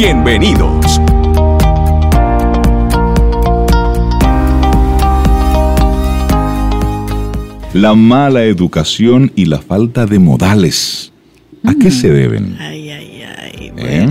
Bienvenidos. La mala educación y la falta de modales. ¿A qué se deben? ¿Eh?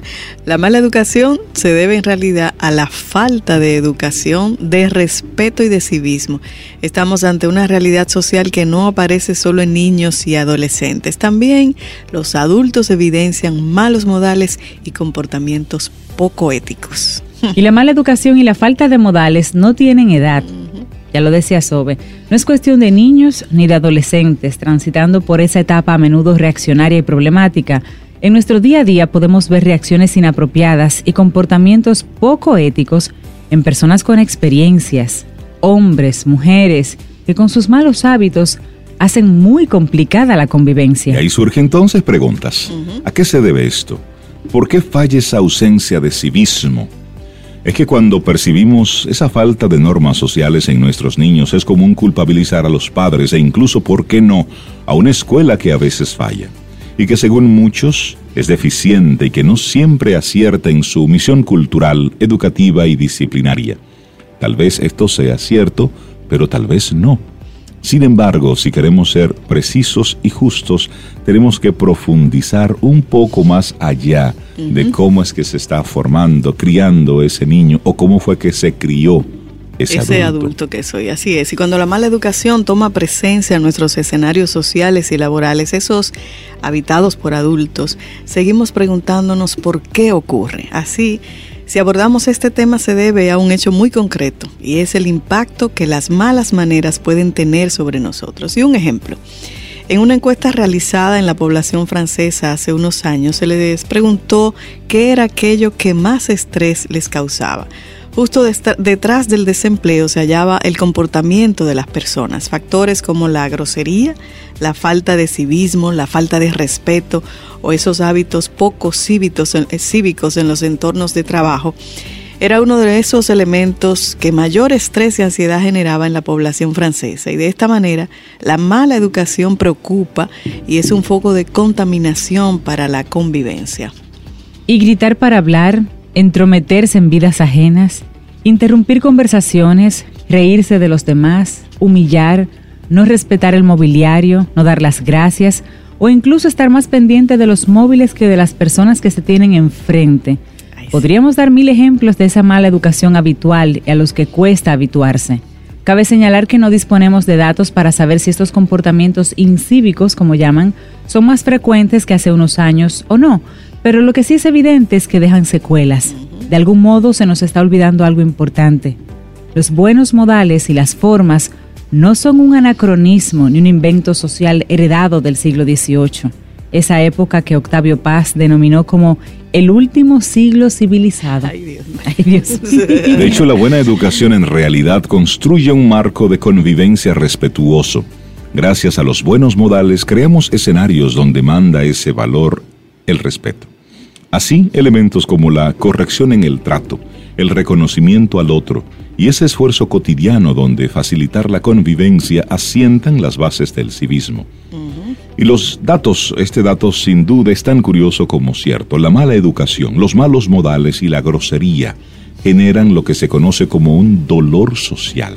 La mala educación se debe en realidad a la falta de educación, de respeto y de civismo. Estamos ante una realidad social que no aparece solo en niños y adolescentes. También los adultos evidencian malos modales y comportamientos poco éticos. Y la mala educación y la falta de modales no tienen edad. Ya lo decía Sobe, no es cuestión de niños ni de adolescentes transitando por esa etapa a menudo reaccionaria y problemática. En nuestro día a día podemos ver reacciones inapropiadas y comportamientos poco éticos en personas con experiencias, hombres, mujeres, que con sus malos hábitos hacen muy complicada la convivencia. Y ahí surgen entonces preguntas. ¿A qué se debe esto? ¿Por qué falla esa ausencia de civismo? Es que cuando percibimos esa falta de normas sociales en nuestros niños es común culpabilizar a los padres e incluso, ¿por qué no?, a una escuela que a veces falla y que según muchos es deficiente y que no siempre acierta en su misión cultural, educativa y disciplinaria. Tal vez esto sea cierto, pero tal vez no. Sin embargo, si queremos ser precisos y justos, tenemos que profundizar un poco más allá de cómo es que se está formando, criando ese niño o cómo fue que se crió ese, ese adulto. que soy. Así es. Y cuando la mala educación toma presencia en nuestros escenarios sociales y laborales, esos habitados por adultos, seguimos preguntándonos por qué ocurre. Así si abordamos este tema se debe a un hecho muy concreto y es el impacto que las malas maneras pueden tener sobre nosotros. Y un ejemplo, en una encuesta realizada en la población francesa hace unos años se les preguntó qué era aquello que más estrés les causaba. Justo detrás del desempleo se hallaba el comportamiento de las personas, factores como la grosería, la falta de civismo, la falta de respeto o esos hábitos poco eh, cívicos en los entornos de trabajo, era uno de esos elementos que mayor estrés y ansiedad generaba en la población francesa. Y de esta manera, la mala educación preocupa y es un foco de contaminación para la convivencia. Y gritar para hablar, entrometerse en vidas ajenas, interrumpir conversaciones, reírse de los demás, humillar, no respetar el mobiliario, no dar las gracias o incluso estar más pendiente de los móviles que de las personas que se tienen enfrente. Podríamos dar mil ejemplos de esa mala educación habitual y a los que cuesta habituarse. Cabe señalar que no disponemos de datos para saber si estos comportamientos incívicos, como llaman, son más frecuentes que hace unos años o no, pero lo que sí es evidente es que dejan secuelas. De algún modo se nos está olvidando algo importante. Los buenos modales y las formas no son un anacronismo ni un invento social heredado del siglo XVIII, esa época que Octavio Paz denominó como el último siglo civilizado. Ay, Dios. De hecho, la buena educación en realidad construye un marco de convivencia respetuoso. Gracias a los buenos modales creamos escenarios donde manda ese valor el respeto. Así, elementos como la corrección en el trato, el reconocimiento al otro, y ese esfuerzo cotidiano donde facilitar la convivencia asientan las bases del civismo. Y los datos, este dato sin duda es tan curioso como cierto. La mala educación, los malos modales y la grosería generan lo que se conoce como un dolor social.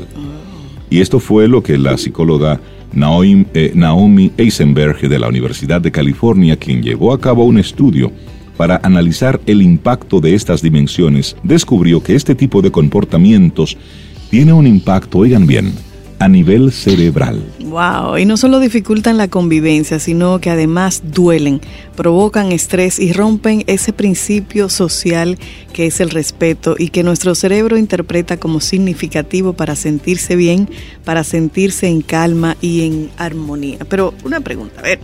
Y esto fue lo que la psicóloga Naomi, eh, Naomi Eisenberg de la Universidad de California, quien llevó a cabo un estudio para analizar el impacto de estas dimensiones, descubrió que este tipo de comportamientos tiene un impacto, oigan bien, a nivel cerebral. Wow, y no solo dificultan la convivencia, sino que además duelen, provocan estrés y rompen ese principio social que es el respeto y que nuestro cerebro interpreta como significativo para sentirse bien, para sentirse en calma y en armonía. Pero una pregunta, a ver,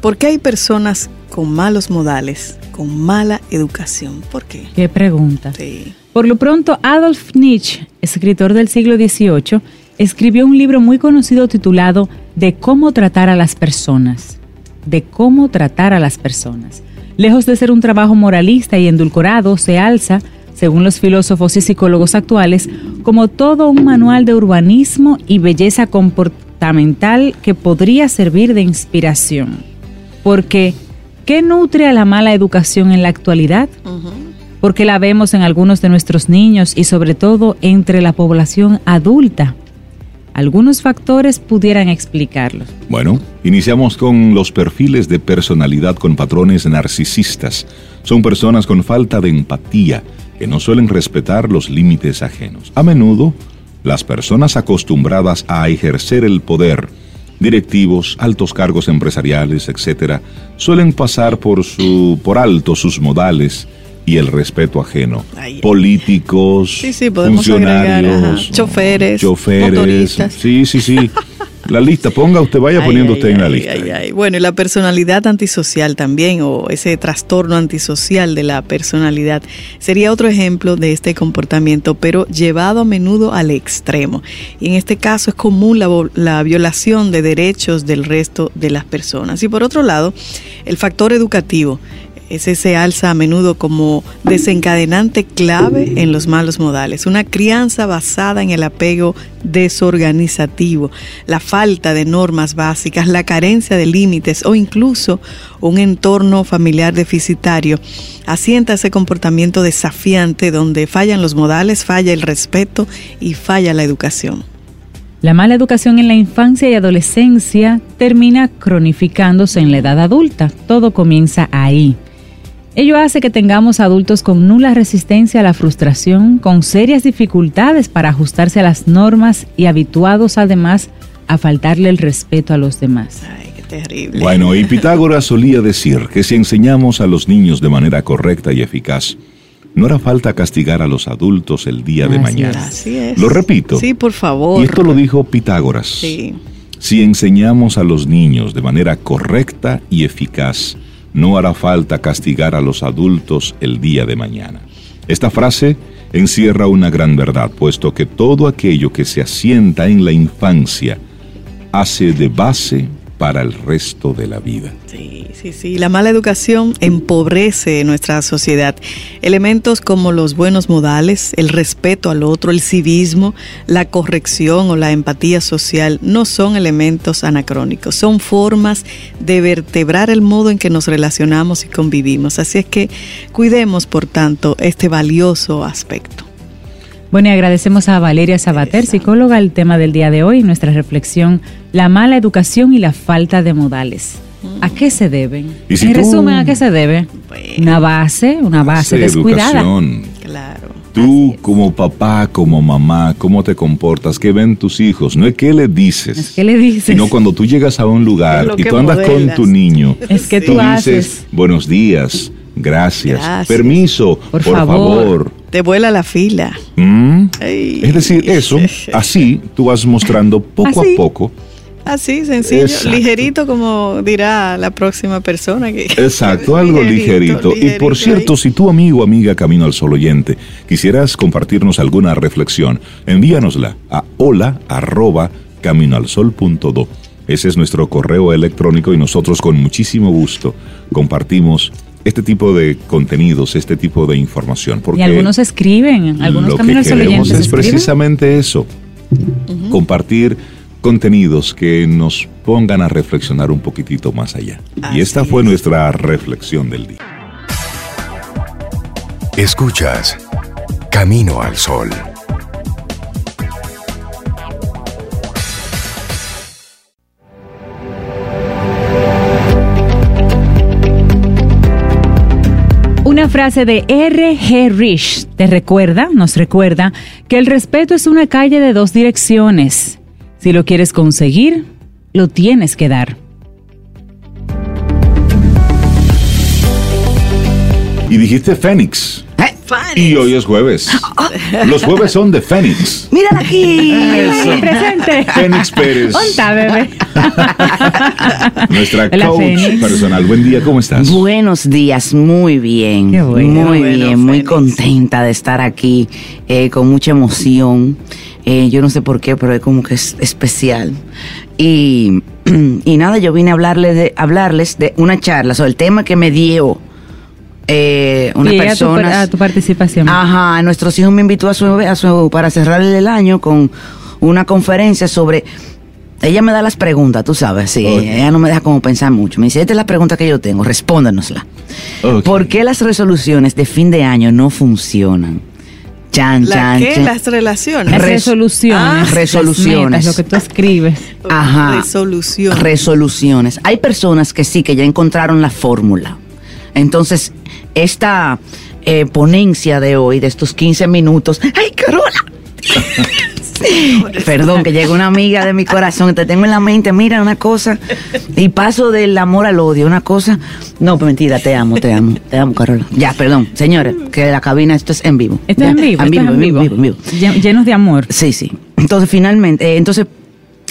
¿Por qué hay personas con malos modales, con mala educación? ¿Por qué? Qué pregunta. Sí. Por lo pronto, Adolf Nietzsche, escritor del siglo XVIII, escribió un libro muy conocido titulado De cómo tratar a las personas. De cómo tratar a las personas. Lejos de ser un trabajo moralista y endulcorado, se alza, según los filósofos y psicólogos actuales, como todo un manual de urbanismo y belleza comportamental que podría servir de inspiración. Porque, ¿qué nutre a la mala educación en la actualidad? porque la vemos en algunos de nuestros niños y sobre todo entre la población adulta. Algunos factores pudieran explicarlos. Bueno, iniciamos con los perfiles de personalidad con patrones narcisistas. Son personas con falta de empatía, que no suelen respetar los límites ajenos. A menudo, las personas acostumbradas a ejercer el poder, directivos, altos cargos empresariales, etc., suelen pasar por, su, por alto sus modales y el respeto ajeno. Ay, Políticos, Sí, sí, funcionarios, agregar, choferes, choferes, motoristas. sí, sí, sí. La lista, ponga usted, vaya Ay, poniendo ay, usted en la lista. Bueno, y la personalidad antisocial también, o ese trastorno antisocial de la personalidad, sería otro ejemplo de este comportamiento, pero llevado a menudo al extremo. Y en este caso es común la, la violación de derechos del resto de las personas. Y por otro lado, el factor educativo. Ese se alza a menudo como desencadenante clave en los malos modales. Una crianza basada en el apego desorganizativo, la falta de normas básicas, la carencia de límites o incluso un entorno familiar deficitario asienta ese comportamiento desafiante donde fallan los modales, falla el respeto y falla la educación. La mala educación en la infancia y adolescencia termina cronificándose en la edad adulta. Todo comienza ahí. Ello hace que tengamos adultos con nula resistencia a la frustración, con serias dificultades para ajustarse a las normas y habituados además a faltarle el respeto a los demás. Ay, qué terrible. Bueno, y Pitágoras solía decir que si enseñamos a los niños de manera correcta y eficaz, no hará falta castigar a los adultos el día de Así mañana. Así es. Lo repito. Sí, por favor. Y esto lo dijo Pitágoras. Sí. Si enseñamos a los niños de manera correcta y eficaz, no hará falta castigar a los adultos el día de mañana. Esta frase encierra una gran verdad, puesto que todo aquello que se asienta en la infancia hace de base para el resto de la vida. Sí, sí, sí. La mala educación empobrece nuestra sociedad. Elementos como los buenos modales, el respeto al otro, el civismo, la corrección o la empatía social no son elementos anacrónicos, son formas de vertebrar el modo en que nos relacionamos y convivimos. Así es que cuidemos, por tanto, este valioso aspecto. Bueno, y agradecemos a Valeria Sabater, psicóloga, el tema del día de hoy, nuestra reflexión, la mala educación y la falta de modales. ¿A qué se deben? Y si en tú- resumen, ¿a qué se debe? Bueno. Una base, una base descuidada. educación. Claro. Tú como papá, como mamá, ¿cómo te comportas? ¿Qué ven tus hijos? No es qué le dices. Es que le dices. Sino cuando tú llegas a un lugar y tú andas modelas. con tu niño, Es que tú tú dices haces. buenos días, gracias, Gracias. permiso, Por por, favor. favor. Te vuela la fila. ¿Mm? Es decir, eso, así tú vas mostrando poco Así. a poco. Así, sencillo, Exacto. ligerito como dirá la próxima persona. Que, Exacto, algo ligerito. Y por cierto, ahí. si tu amigo o amiga Camino al Sol oyente quisieras compartirnos alguna reflexión, envíanosla a hola arroba caminoalsol.do. Ese es nuestro correo electrónico y nosotros con muchísimo gusto compartimos este tipo de contenidos, este tipo de información. Porque Y algunos escriben, algunos lo que caminos queremos es escriben. precisamente eso, compartir contenidos que nos pongan a reflexionar un poquitito más allá. Así y esta fue es. nuestra reflexión del día. Escuchas Camino al Sol. Una frase de R.G. Rich te recuerda, nos recuerda, que el respeto es una calle de dos direcciones. Si lo quieres conseguir, lo tienes que dar. Y dijiste Fénix. Y hoy es jueves. Los jueves son de Fénix. ¡Mírala aquí! Eso. presente. Fénix Pérez. Onta, bebé. Nuestra Hola, coach Fénix. personal. Buen día, ¿cómo estás? Buenos días, muy bien. Qué bueno. Muy Bueno, bien, muy Fénix. contenta de estar aquí, eh, con mucha emoción. Eh, yo no sé por qué, pero es como que es especial. Y, y nada, yo vine a hablarles de, hablarles de una charla sobre el tema que me dio eh, una persona. a tu participación. Ajá, nuestros hijos me invitó a su, a su para cerrar el año con una conferencia sobre ella me da las preguntas, tú sabes, sí, ella no me deja como pensar mucho. Me dice, esta es la pregunta que yo tengo, respóndanosla. Ok. ¿Por qué las resoluciones de fin de año no funcionan? Chan, ¿La chan, qué? chan. Las relaciones. Las res- resoluciones. Ah, resoluciones. metas, lo que tú escribes. Ajá. Resolución. resoluciones. Hay personas que sí, que ya encontraron la fórmula. Entonces, esta eh, ponencia de hoy, de estos 15 minutos, ¡ay, Carola! Perdón, que llega una amiga de mi corazón, te tengo en la mente, mira una cosa, y paso del amor al odio, una cosa. No, pues mentira, te amo, te amo, te amo, Carola. Ya, perdón, señores, que la cabina, esto es en vivo. Esto es en vivo. en vivo. en vivo. Lle- Llenos de amor. Sí, sí. Entonces, finalmente, eh, entonces,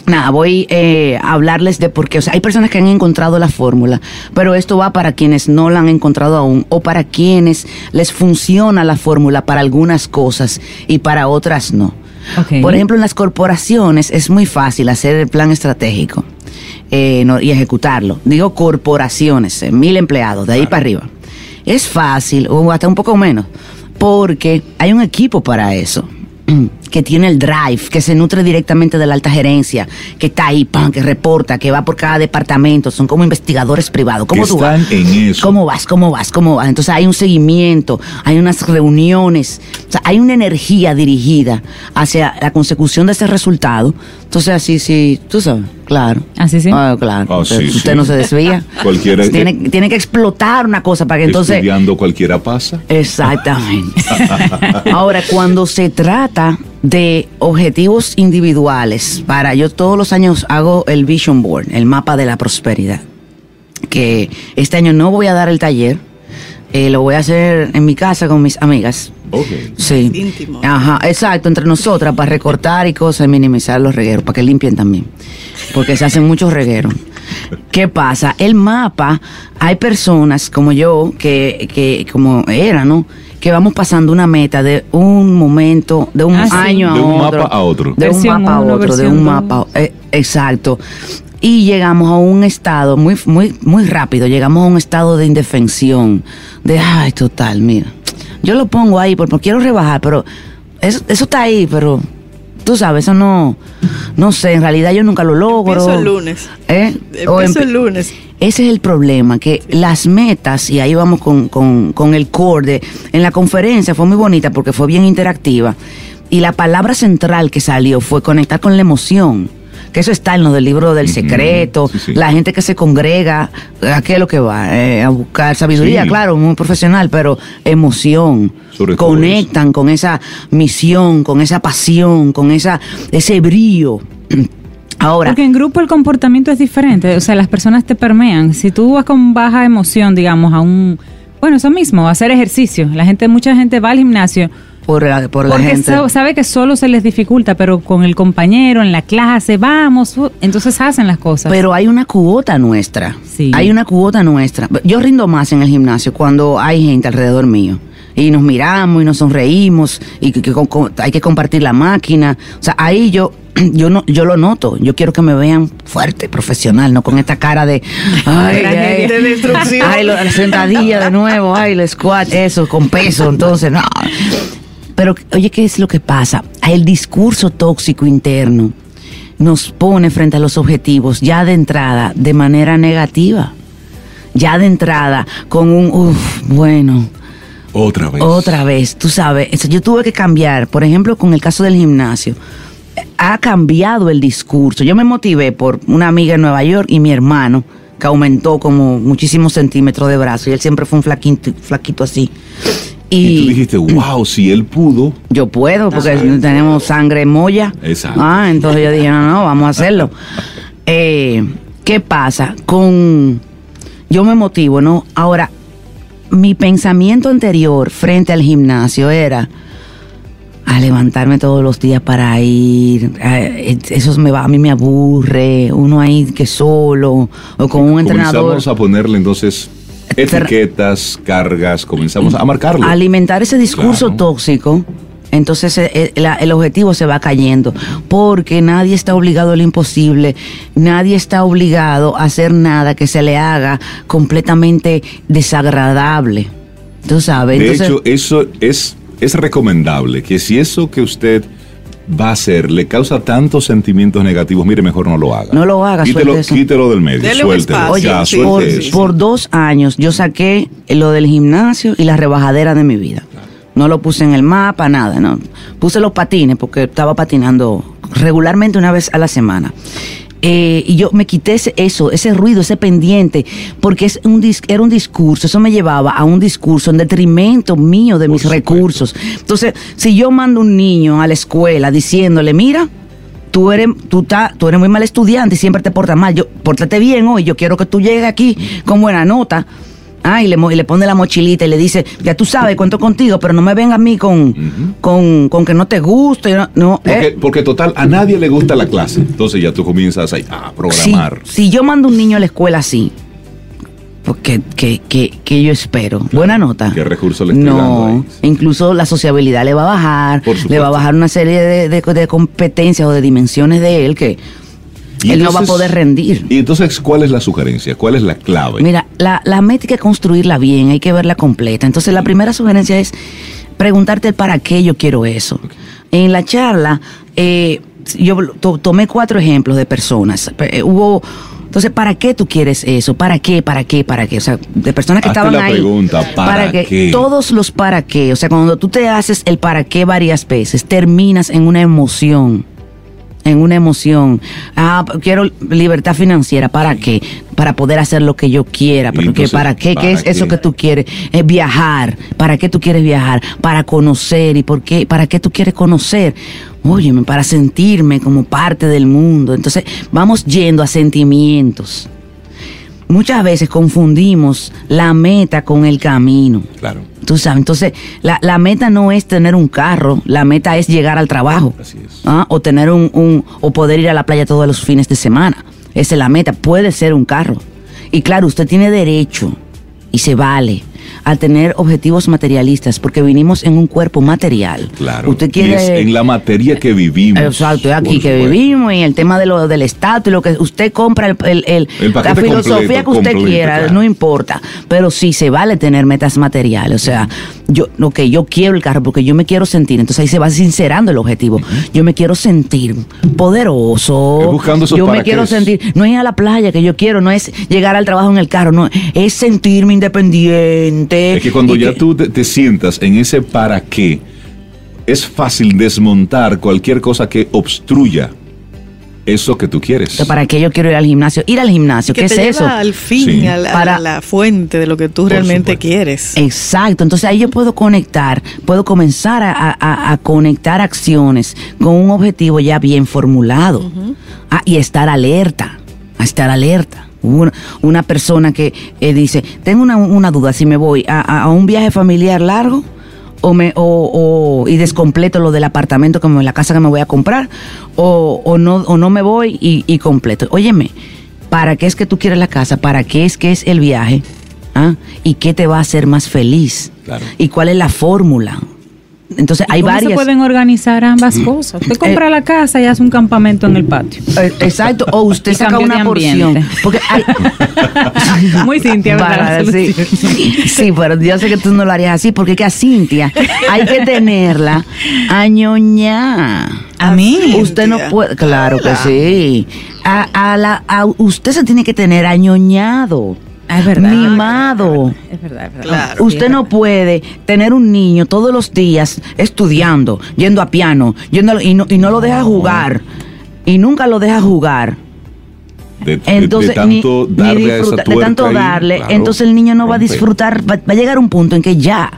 nada, voy eh, a hablarles de por qué. O sea, hay personas que han encontrado la fórmula, pero esto va para quienes no la han encontrado aún o para quienes les funciona la fórmula para algunas cosas y para otras no. Por ejemplo, en las corporaciones es muy fácil hacer el plan estratégico eh, no- y ejecutarlo. Digo corporaciones, eh, mil empleados, de ahí para arriba. Es fácil, o hasta un poco menos, porque hay un equipo para eso que tiene el drive, que se nutre directamente de la alta gerencia, que está ahí, pan, que reporta, que va por cada departamento, son como investigadores privados. ¿Cómo Que tú vas? están en eso. ¿Cómo vas? ¿Cómo vas? ¿Cómo vas? Entonces hay un seguimiento, hay unas reuniones, o sea, hay una energía dirigida hacia la consecución de ese resultado. Entonces así, sí, tú sabes, claro. Así sí. Ah, claro. Ah, usted sí, usted sí. no se desvía. Cualquiera- tiene, tiene que explotar una cosa para que entonces... Estudiando cualquiera pasa. Exactamente. Ahora, cuando se trata de objetivos individuales, para yo todos los años hago el Vision Board, el mapa de la prosperidad, que este año no voy a dar el taller, eh, lo voy a hacer en mi casa con mis amigas. Sí. íntimo. Ajá, exacto, entre nosotras, para recortar y cosas y minimizar los regueros, para que limpien también. Porque se hacen muchos regueros. ¿Qué pasa? El mapa, hay personas como yo, que, que como era, ¿no? Que vamos pasando una meta de un momento, de un Ah, sí. año a De un otro. mapa a otro. De un mapa a otro, de un dos. mapa. eh, exacto. Y llegamos a un estado muy, muy, muy rápido, llegamos a un estado de indefensión, de, ay, total, mira, yo lo pongo ahí porque quiero rebajar, pero eso, eso está ahí, pero tú sabes, eso no, no sé, en realidad yo nunca lo logro. Empiezo el lunes. ¿Eh? Empiezo el lunes. ese es el problema, que las metas, y ahí vamos con, con, con el core de, en la conferencia fue muy bonita porque fue bien interactiva, y la palabra central que salió fue conectar con la emoción, que eso está en lo del libro del secreto, sí, sí. la gente que se congrega, ¿a qué es lo que va? Eh, a buscar sabiduría, Sí. claro, muy profesional, pero emoción. Sobre Conectan con esa misión, con esa pasión, con esa, ese brío. Ahora, Porque en grupo el comportamiento es diferente, o sea, las personas te permean. Si tú vas con baja emoción, digamos, a un... Bueno, eso mismo, a hacer ejercicio. La gente, mucha gente va al gimnasio por la, por la porque gente. sabe que solo se les dificulta, pero con el compañero en la clase, vamos, uh, entonces hacen las cosas. Pero hay una cuota nuestra. Sí. Hay una cuota nuestra. Yo rindo más en el gimnasio cuando hay gente alrededor mío. Y nos miramos y nos sonreímos y que, que hay que compartir la máquina. O sea, ahí yo yo no yo lo noto. Yo quiero que me vean fuerte, profesional, no con esta cara de ay, ay, de destrucción. Ay, lo- la sentadilla de nuevo, ay, el squat, eso con peso, entonces no. Pero oye, ¿qué es lo que pasa? El discurso tóxico interno nos pone frente a los objetivos ya de entrada de manera negativa. Ya de entrada con un, uff, bueno, Otra vez. otra vez, tú sabes, eso yo tuve que cambiar, por ejemplo, con el caso del gimnasio. Ha cambiado el discurso. Yo me motivé por una amiga en Nueva York y mi hermano, que aumentó como muchísimos centímetros de brazo, y él siempre fue un flaquito, flaquito así. Y tú dijiste, wow, si él pudo. Yo puedo, porque Exacto. tenemos sangre moya. Exacto. Ah, entonces yo dije, no, no, vamos a hacerlo. Eh, ¿Qué pasa con... Yo me motivo, ¿no? Ahora, mi pensamiento anterior frente al gimnasio era a levantarme todos los días para ir, eso me va, a mí me aburre, uno ahí que solo, o con un entrenador. Comenzamos a ponerle entonces etiquetas, cargas, comenzamos a marcarlo. alimentar ese discurso Claro. tóxico, entonces eh, eh, el objetivo se va cayendo, porque nadie está obligado a lo imposible, nadie está obligado a hacer nada que se le haga completamente desagradable. Tú sabes, De entonces hecho, eso es, es recomendable que si eso que usted va a hacer le causa tantos sentimientos negativos, mire, mejor no lo haga. No lo haga, Quítelo, quítelo del medio, Dele suéltelo. Oye, ya, sí, suelte por, eso. por dos años yo saqué lo del gimnasio y la rebajadera de mi vida. No lo puse en el mapa, nada, no. Puse los patines porque estaba patinando regularmente una vez a la semana. Eh, y yo me quité ese- eso, ese ruido, ese pendiente, porque es un dis- era un discurso, eso me llevaba a un discurso en detrimento mío de Por mis supuesto. recursos. Entonces, si yo mando un niño a la escuela diciéndole, mira, tú eres, tú, ta- tú eres muy mal estudiante y siempre te portas mal. Yo, pórtate bien hoy, yo quiero que tú llegues aquí con buena nota. Ah, y le, mo- y le pone la mochilita y le dice, ya tú sabes, cuento contigo, pero no me venga a mí con, con, con que no te guste. No, no, Porque, eh. porque total, a nadie le gusta la clase. Entonces ya tú comienzas ahí a programar. si yo mando un niño a la escuela así, porque que, que, que yo espero, buena nota. ¿Qué recurso le estoy dando No, ahí? incluso la sociabilidad le va a bajar, le va a bajar una serie de, de- de competencias o de dimensiones de él que Y él no va a entonces- poder rendir. Y entonces, ¿cuál es la sugerencia? ¿Cuál es la clave? Mira, la, la meta hay que construirla bien, hay que verla completa. Entonces, la primera sugerencia es preguntarte para qué yo quiero eso. En la charla, eh, yo to- tomé cuatro ejemplos de personas. Eh, hubo. Entonces, ¿para qué tú quieres eso? ¿Para qué? ¿Para qué? ¿Para qué? O sea, de personas que Hazte estaban la ahí. pregunta, ¿para qué? Todos los para qué. O sea, cuando tú te haces el para qué varias veces, terminas en una emoción en una emoción. Ah, quiero libertad financiera. ¿Para qué? Para poder hacer lo que yo quiera. Porque entonces, ¿para qué? ¿Qué ¿para es eso qué? que tú quieres? Es viajar. ¿Para qué tú quieres viajar? Para conocer. ¿Y por qué? ¿Para qué tú quieres conocer? Óyeme, para sentirme como parte del mundo. Entonces, vamos yendo a sentimientos. Muchas veces confundimos la meta con el camino. Claro. Tú sabes, entonces la, la meta no es tener un carro, la meta es llegar al trabajo. Así es. ¿ah? O tener un, un- o poder ir a la playa todos los fines de semana. Esa es la meta, puede ser un carro. Y claro, usted tiene derecho y se vale a tener objetivos materialistas porque vinimos en un cuerpo material. Claro. Usted Y quiere es en la materia que vivimos. Exacto, es aquí que vivimos y el tema de lo del estatus y lo que usted compra, el, el- el- El la filosofía completo, que usted completo, quiera, claro. no importa. Pero sí se vale tener metas materiales. O sea, yo, ok, yo quiero el carro porque yo me quiero sentir. Entonces ahí se va sincerando el objetivo. Yo me quiero sentir poderoso. Buscando yo me quiero sentir. No es ir a la playa que yo quiero, no es llegar al trabajo en el carro, no. Es sentirme independiente. Es que cuando ya que- tú te, te sientas en ese para qué, es fácil desmontar cualquier cosa que obstruya eso que tú quieres. ¿Para qué yo quiero ir al gimnasio? Ir al gimnasio, que ¿qué te es lleva eso? al fin, Sí. a, la, a Para- la fuente de lo que tú realmente supuesto. quieres. Exacto, entonces ahí yo puedo conectar, puedo comenzar a, a- a conectar acciones con un objetivo ya bien formulado Ah, y estar alerta, a estar alerta. Una, una persona que eh, dice, tengo una, una duda, si me voy a, a- un viaje familiar largo o me, o, o- y descompleto lo del apartamento, como la casa que me voy a comprar, o, o no, o no me voy y, y completo. Óyeme, ¿para qué es que tú quieres la casa? ¿Para qué es que es el viaje? ¿Ah? ¿Y qué te va a hacer más feliz? Claro. ¿Y cuál es la fórmula? Entonces hay ¿Cómo varias. se pueden organizar ambas cosas? Usted compra la casa y hace un campamento en el patio. Eh, Exacto, o usted Y saca una porción. ambiente. Porque hay, Muy Cintia, ¿verdad? Para- sí, sí, pero yo sé que tú no lo harías así, porque es que a Cintia hay que tenerla añoñá. A mí. Usted no puede, claro que sí. A, a la, a- usted se tiene que tener añoñado. Ah, es verdad. Mimado. Es verdad, es verdad. Claro. Sí, Usted es no verdad. puede tener un niño todos los días estudiando, yendo a piano, yendo a- y, no, y no lo deja jugar. Y nunca lo deja jugar. de, Entonces, de tanto ni darle a esa disfruta- de tanto ahí, darle, claro, entonces el niño no va a disfrutar, va, va a llegar un punto en que ya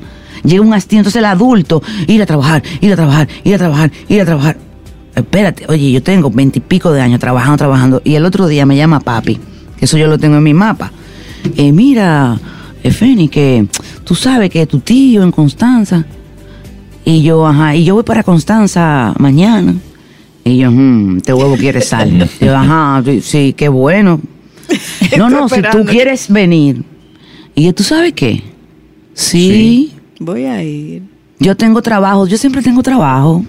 llega un hastío, entonces el adulto, ir a trabajar, ir a trabajar, ir a trabajar, ir a trabajar. Espérate, oye, yo tengo veintipico de años trabajando, trabajando, y el otro día me llama papi, que eso yo lo tengo en mi mapa. Eh, mira, Efeni, que tú sabes que tu tío en Constanza. Y yo, ajá, y yo voy para Constanza mañana. Y yo, "Mm, este huevo quiere sal. Y yo, ajá, sí, qué bueno. No, no, si tú quieres venir. Y yo, ¿tú sabes qué? sí. Voy a ir. Yo tengo trabajo, yo siempre tengo trabajo.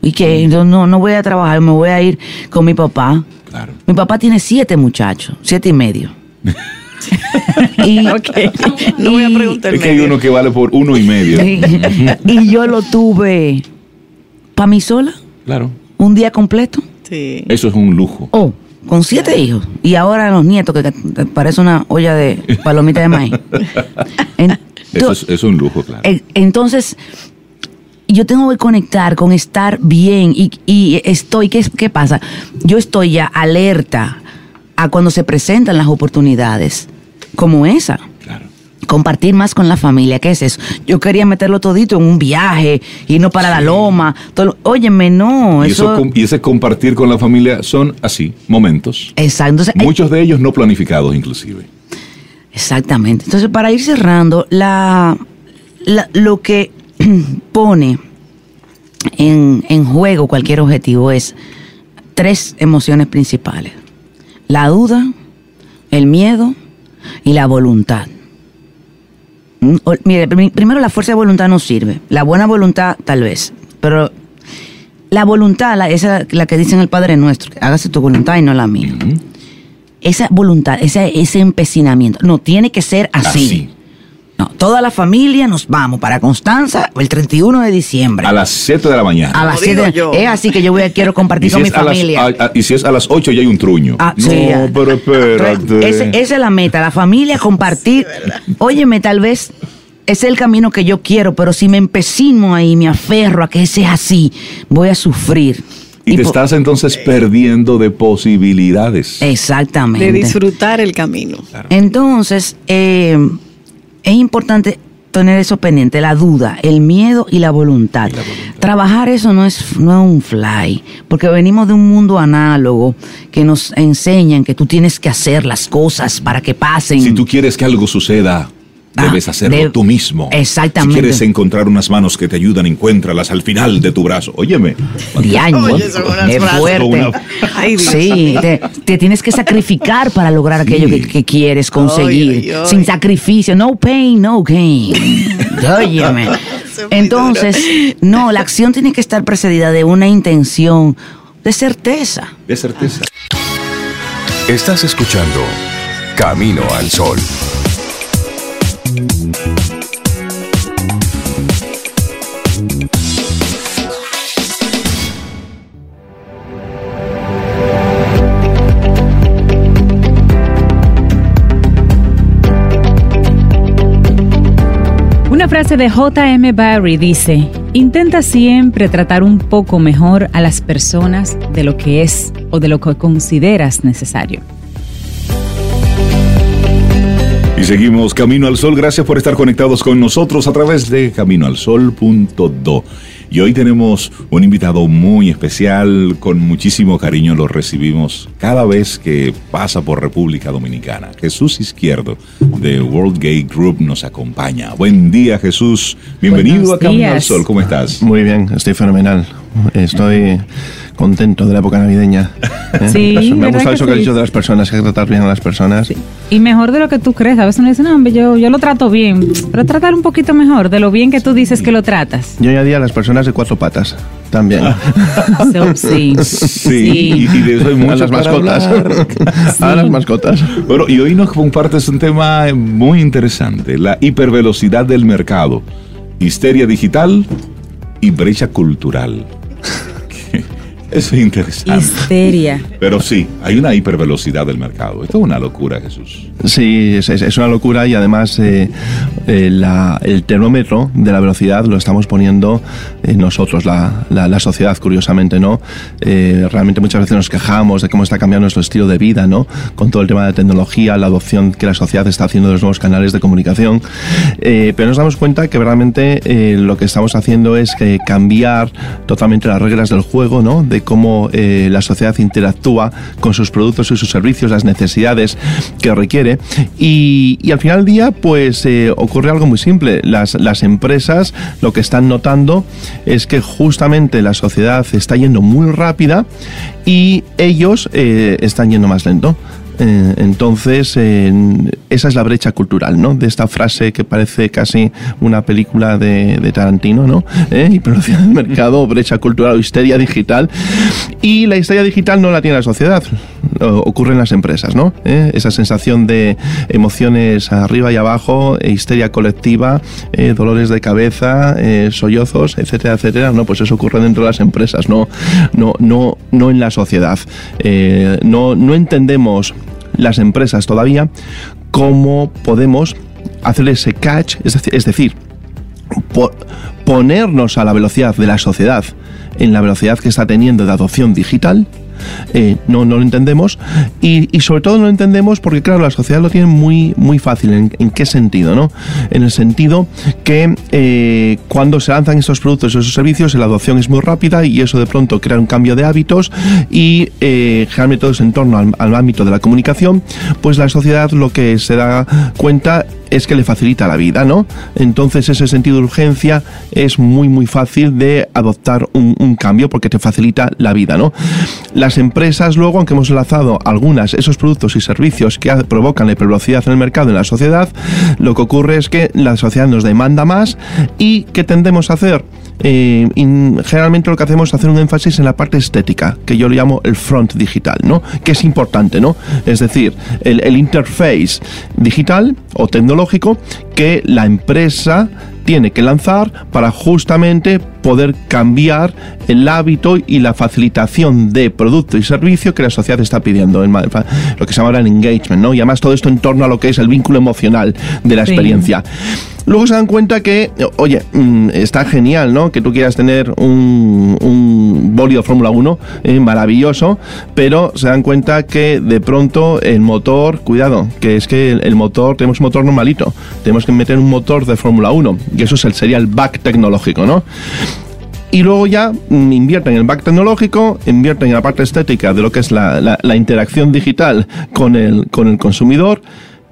¿Y qué? Yo no, no voy a trabajar, me voy a ir con mi papá. Claro. Mi papá tiene siete muchachos, siete y medio. y, Ok. No voy a preguntar. Es que hay uno que vale por uno y medio. y, y yo lo tuve para mí sola, Claro. un día completo. Sí. Eso es un lujo. Oh, con siete hijos. Y ahora los nietos, que parece una olla de palomita de maíz. Eso es, es un lujo, claro. Entonces, yo tengo que conectar con estar bien y, y estoy, ¿qué, ¿qué pasa? Yo estoy ya alerta a cuando se presentan las oportunidades como esa. Claro. Compartir más con la familia, ¿qué es eso? Yo quería meterlo todito en un viaje, irnos para la loma. Todo óyeme, no, Y, eso, y ese compartir con la familia son así, momentos. Exacto, entonces, eh, Muchos de ellos no planificados inclusive. Exactamente. Entonces, para ir cerrando, la, la- lo que pone en, en juego cualquier objetivo es tres emociones principales. La duda, el miedo y la voluntad. Mm, o- Mire, pri- primero la fuerza de voluntad no sirve. La buena voluntad tal vez. Pero la voluntad, la, esa la que dice en el Padre Nuestro, hágase tu voluntad y no la mía esa voluntad, ese, ese empecinamiento. No, tiene que ser así. Así. No, toda la familia nos vamos para Constanza el 31 de diciembre. A las 7 de la mañana. A las Como digo siete- yo. Es así que yo voy a, quiero compartir si con mi las, familia. a- a- y si es a las 8 ya hay un truño. Ah, no, sí, pero espérate. Ese- esa es la meta, la familia, compartir. Óyeme, tal vez ese es el camino que yo quiero, pero si me empecino ahí, me aferro a que ese es así, voy a sufrir. y te estás entonces perdiendo de posibilidades. Exactamente. De disfrutar el camino. Entonces, eh, es importante tener eso pendiente, la duda, el miedo y la voluntad. Trabajar eso no es, no es un fly, porque venimos de un mundo análogo que nos enseñan que tú tienes que hacer las cosas para que pasen. Si tú quieres que algo suceda, Ah, debes hacerlo de- tú mismo. Exactamente. Si quieres encontrar unas manos que te ayudan, encuéntralas al final de tu brazo. Óyeme. Diaño, Oye, fuerte. Una- Ay, Dios. Sí, te, te tienes que sacrificar para lograr aquello que, que quieres conseguir. Ay, ay, ay. Sin sacrificio. No pain, no gain. Óyeme. Entonces, no, la acción tiene que estar precedida de una intención, de certeza. De certeza. Estás escuchando Camino al Sol. Una frase de J.M. Barry dice, intenta siempre tratar un poco mejor a las personas de lo que es o de lo que consideras necesario. Y seguimos Camino al Sol. Gracias por estar conectados con nosotros a través de caminoalsol.do. Y hoy tenemos un invitado muy especial, con muchísimo cariño lo recibimos cada vez que pasa por República Dominicana. Jesús Izquierdo de World Gay Group nos acompaña. Buen día Jesús, bienvenido Buenos a Camino al. Sol, ¿cómo estás? Muy bien, estoy fenomenal. Estoy contento de la época navideña. ¿eh? Sí, Eso, me ¿verdad gusta que eso que has sí? dicho de las personas, hay que tratar bien a las personas. Y mejor de lo que tú crees. A veces uno dice, no, hombre, yo, yo lo trato bien, pero tratar un poquito mejor de lo bien que tú dices que lo tratas. Yo añadía a las personas de cuatro patas también. So, sí. Sí, y, y de eso hay a mucho las para mascotas. a las mascotas. Bueno, y hoy nos compartes un tema muy interesante, la hipervelocidad del mercado, histeria digital y brecha cultural. Eso es interesante. Histeria. Pero sí, hay una hipervelocidad del mercado. Esto es una locura, Jesús. Sí, es, es- es una locura y además eh, eh, la- el termómetro de la velocidad lo estamos poniendo eh, nosotros, la, la- la sociedad, curiosamente, ¿no? Eh, realmente muchas veces nos quejamos de cómo está cambiando nuestro estilo de vida, ¿no? Con todo el tema de la tecnología, la adopción que la sociedad está haciendo de los nuevos canales de comunicación. Eh, pero nos damos cuenta que realmente eh, lo que estamos haciendo es que cambiar totalmente las reglas del juego, ¿no? De cómo eh, la sociedad interactúa con sus productos y sus servicios, las necesidades que requiere. Y, y al final del día, pues eh, ocurre algo muy simple. Las, las empresas lo que están notando es que justamente la sociedad está yendo muy rápida y ellos eh, están yendo más lento. Eh, entonces, esa es la brecha cultural, ¿no? De esta frase que parece casi una película de, Tarantino, ¿no? ¿Eh? Hipervelocidad del mercado, brecha cultural o histeria digital. Y la histeria digital no la tiene la sociedad, ocurre en las empresas, ¿no? ¿Eh? Esa sensación de emociones arriba y abajo, eh, histeria colectiva, dolores de cabeza, sollozos, etcétera, etcétera. No, pues eso ocurre dentro de las empresas, no, no, no, no en la sociedad. No, no entendemos las empresas todavía cómo podemos hacer ese catch, es decir, ponernos a la velocidad de la sociedad en la velocidad que está teniendo de adopción digital. Eh, no, no lo entendemos. Y, y sobre todo no lo entendemos porque claro la sociedad lo tiene muy muy fácil. En, en qué sentido no en el sentido que eh, cuando se lanzan estos productos y esos servicios la adopción es muy rápida y eso de pronto crea un cambio de hábitos y eh, generalmente todo es en torno al, al ámbito de la comunicación pues la sociedad lo que se da cuenta es que le facilita la vida, ¿no? Entonces ese sentido de urgencia es muy muy fácil de adoptar un, cambio porque te facilita la vida, ¿no? Las empresas luego, aunque hemos enlazado algunas, esos productos y servicios que provocan la hipervelocidad en el mercado en la sociedad, lo que ocurre es que la sociedad nos demanda más y ¿qué tendemos a hacer? Eh, generalmente lo que hacemos es hacer un énfasis en la parte estética, que yo le llamo el front digital, ¿no? Que es importante, ¿no? Es decir, el, el interface digital o tecnológico que la empresa tiene que lanzar para justamente poder cambiar el hábito y la facilitación de producto y servicio que la sociedad está pidiendo, en lo que se llama ahora el engagement, ¿no? Y además todo esto en torno a lo que es el vínculo emocional de la Sí. experiencia. Luego se dan cuenta que, oye, mm, está genial, ¿no? Que tú quieras tener un, un bólido Fórmula 1, eh, maravilloso, pero se dan cuenta que de pronto el motor, cuidado, que es que el, el motor, tenemos un motor normalito, tenemos que meter un motor de Fórmula 1, y eso es el, sería el back tecnológico, ¿no? Y luego ya mm, invierten en el back tecnológico, invierten en la parte estética de lo que es la, la- la interacción digital con el, con el consumidor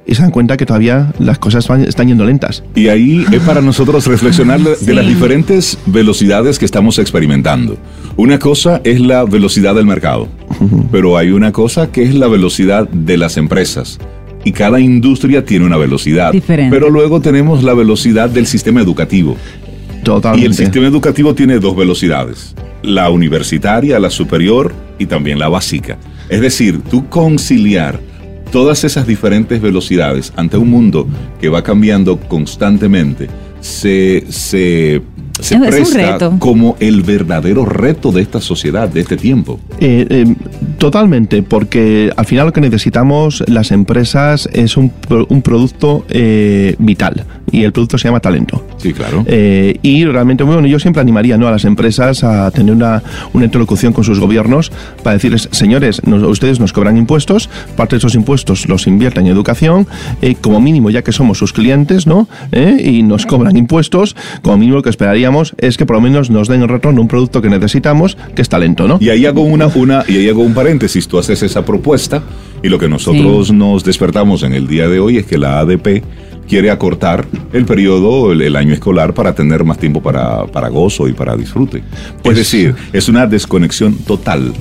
y se dan cuenta que todavía las cosas van- están yendo lentas. Y ahí es para nosotros reflexionar de, de Sí. las diferentes velocidades que estamos experimentando. Una cosa es la velocidad del mercado, pero hay una cosa que es la velocidad de las empresas. Y cada industria tiene una velocidad. Diferente. Pero luego tenemos la velocidad del sistema educativo. Totalmente. Y el sistema educativo tiene dos velocidades, la universitaria, la superior y también la básica. Es decir, tú conciliar todas esas diferentes velocidades ante un mundo que va cambiando constantemente, se, se, se Es un presta reto. como el verdadero reto de esta sociedad, de este tiempo. Eh, eh, totalmente, porque al final lo que necesitamos las empresas es un, un producto eh, vital y el producto se llama talento. Sí, claro. Eh, y realmente, bueno, yo siempre animaría ¿no? a las empresas a tener una, una interlocución con sus gobiernos para decirles, señores, nos- ustedes nos cobran impuestos, parte de esos impuestos los invierten en educación, eh, como mínimo, ya que somos sus clientes, ¿no? Eh, y nos cobran impuestos, como mínimo lo que esperaríamos es que por lo menos nos den en retorno un producto que necesitamos, que es talento, ¿no? Y ahí hago una, una, y ahí hago un paréntesis, tú haces esa propuesta y lo que nosotros Sí. nos despertamos en el día de hoy es que la ADP quiere acortar el periodo, el, el año escolar, para tener más tiempo para, para gozo y para disfrute. Pues- es decir, es una desconexión total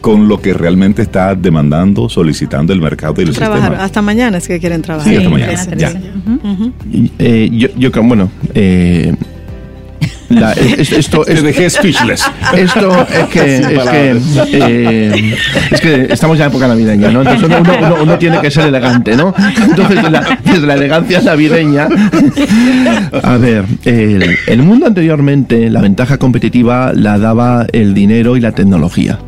con lo que realmente está demandando, solicitando el mercado y el Trabajar. sistema. Hasta mañana es que quieren trabajar. Sí, hasta mañana. Ya. Ujú. Y, eh, yo, yo creo, bueno, eh, la- es- esto, Te es- dejé speechless. Esto es que, es, que eh, es que estamos ya en época navideña, ¿no? Entonces uno, uno- uno tiene que ser elegante, ¿no? Entonces, la- desde la elegancia navideña. A ver, el, el mundo anteriormente, la ventaja competitiva la daba el dinero y la tecnología.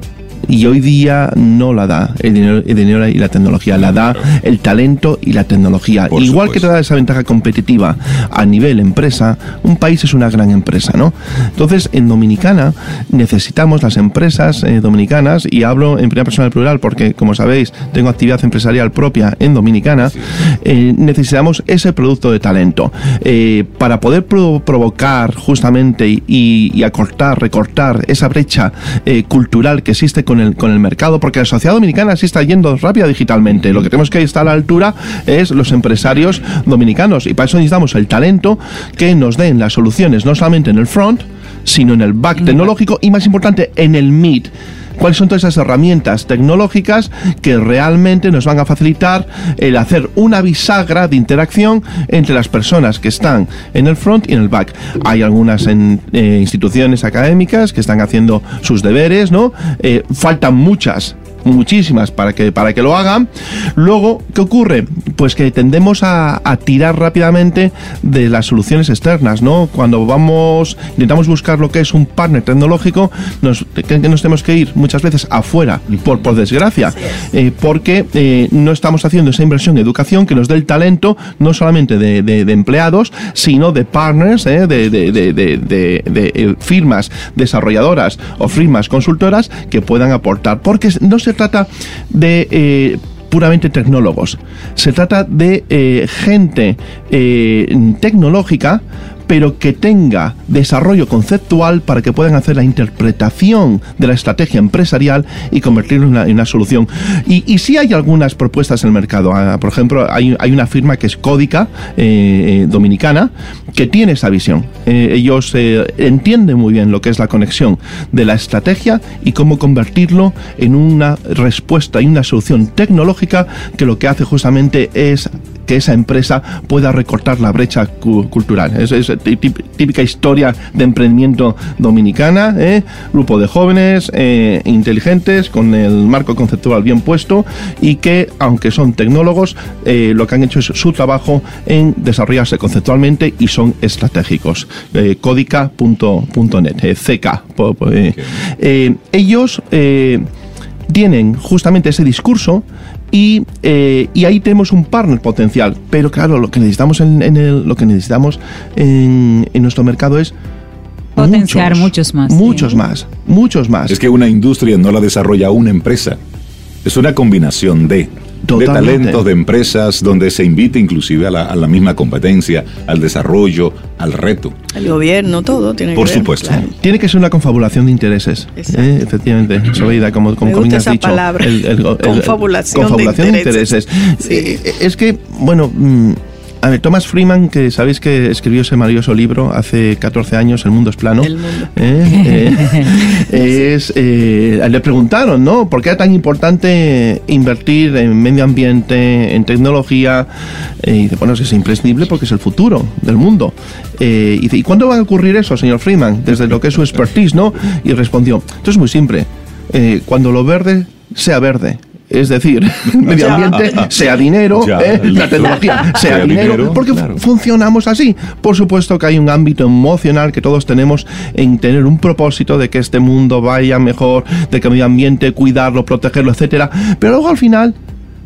Y hoy día no la da el dinero, el dinero y la tecnología, la da el talento y la tecnología. Por Igual supuesto. que te da esa ventaja competitiva a nivel empresa, un país es una gran empresa, ¿no? Entonces, en Dominicana necesitamos las empresas eh, dominicanas, y hablo en primera persona del plural porque, como sabéis, tengo actividad empresarial propia en Dominicana, eh, necesitamos ese producto de talento. Eh, para poder pro- provocar justamente y, y acortar, recortar esa brecha eh, cultural que existe con con el mercado, porque la sociedad dominicana sí está yendo rápida digitalmente. Lo que tenemos que estar a la altura es los empresarios dominicanos y para eso necesitamos el talento que nos den las soluciones, no solamente en el front, sino en el back tecnológico y más importante, en el mid. ¿Cuáles son todas esas herramientas tecnológicas que realmente nos van a facilitar el hacer una bisagra de interacción entre las personas que están en el front y en el back? Hay algunas en, eh, instituciones académicas que están haciendo sus deberes, ¿no? Eh, faltan muchas muchísimas para que, para que lo hagan. Luego, ¿qué ocurre? Pues que tendemos a, a tirar rápidamente de las soluciones externas, ¿no? Cuando vamos, intentamos buscar lo que es un partner tecnológico, nos, que, nos tenemos que ir muchas veces afuera, por, por desgracia, eh, porque eh, no estamos haciendo esa inversión en educación que nos dé el talento, no solamente de, de- de empleados, sino de partners, ¿eh? de, de- de- de- de- de, eh, firmas desarrolladoras o firmas consultoras que puedan aportar. Porque no se trata de... eh, puramente tecnólogos. Se trata de eh, gente eh, tecnológica, pero que tenga desarrollo conceptual para que puedan hacer la interpretación de la estrategia empresarial y convertirlo en una, solución. Y, y sí hay algunas propuestas en el mercado. Ah, por ejemplo, hay, una firma que es Códica, eh, eh, dominicana, que tiene esa visión. Eh, ellos entienden muy bien lo que es la conexión de la estrategia y cómo convertirlo en una respuesta y una solución tecnológica que lo que hace justamente es que esa empresa pueda recortar la brecha cu- cultural. Es, es tí- tí- típica historia de emprendimiento dominicana, ¿eh? grupo de jóvenes eh, inteligentes con el marco conceptual bien puesto y que, aunque son tecnólogos, eh, lo que han hecho es su trabajo en desarrollarse conceptualmente y son estratégicos. Eh, códica.net, eh, CK. ellos tienen justamente ese discurso y, eh, y ahí tenemos un partner potencial. Pero claro, lo que necesitamos en, en el, lo que necesitamos en, en nuestro mercado es Potenciar muchos más, sí. Muchos más, muchos más. Es que una industria no la desarrolla una empresa. Es una combinación de, de talentos, de empresas, donde se invita inclusive a la, a la misma competencia, al desarrollo, al reto. El gobierno, todo tiene Por que supuesto. claro. Tiene que ser una confabulación de intereses. ¿eh? Efectivamente, Sobeida, como, como Me gusta bien has esa dicho. palabra. Confabulación de confabulación intereses. intereses. Sí. Eh, es que, bueno. mm, a ver, Thomas Freeman, que sabéis que escribió ese maravilloso libro hace 14 años, El mundo es plano. El mundo. ¿eh? Eh, es, eh, le preguntaron, ¿no? ¿Por qué era tan importante invertir en medio ambiente, en tecnología? Y dice, bueno, es imprescindible porque es el futuro del mundo. Y dice, ¿y cuándo va a ocurrir eso, señor Freeman? Desde lo que es su expertise, ¿no? Y respondió, esto es muy simple. Cuando lo verde sea verde. Es decir, medio ambiente sea dinero, Ya, ¿eh? la tecnología sea, Sea dinero, dinero, porque claro. funcionamos así. Por supuesto que hay un ámbito emocional que todos tenemos en tener un propósito de que este mundo vaya mejor, de que el medio ambiente, cuidarlo, protegerlo, etcétera. Pero luego al final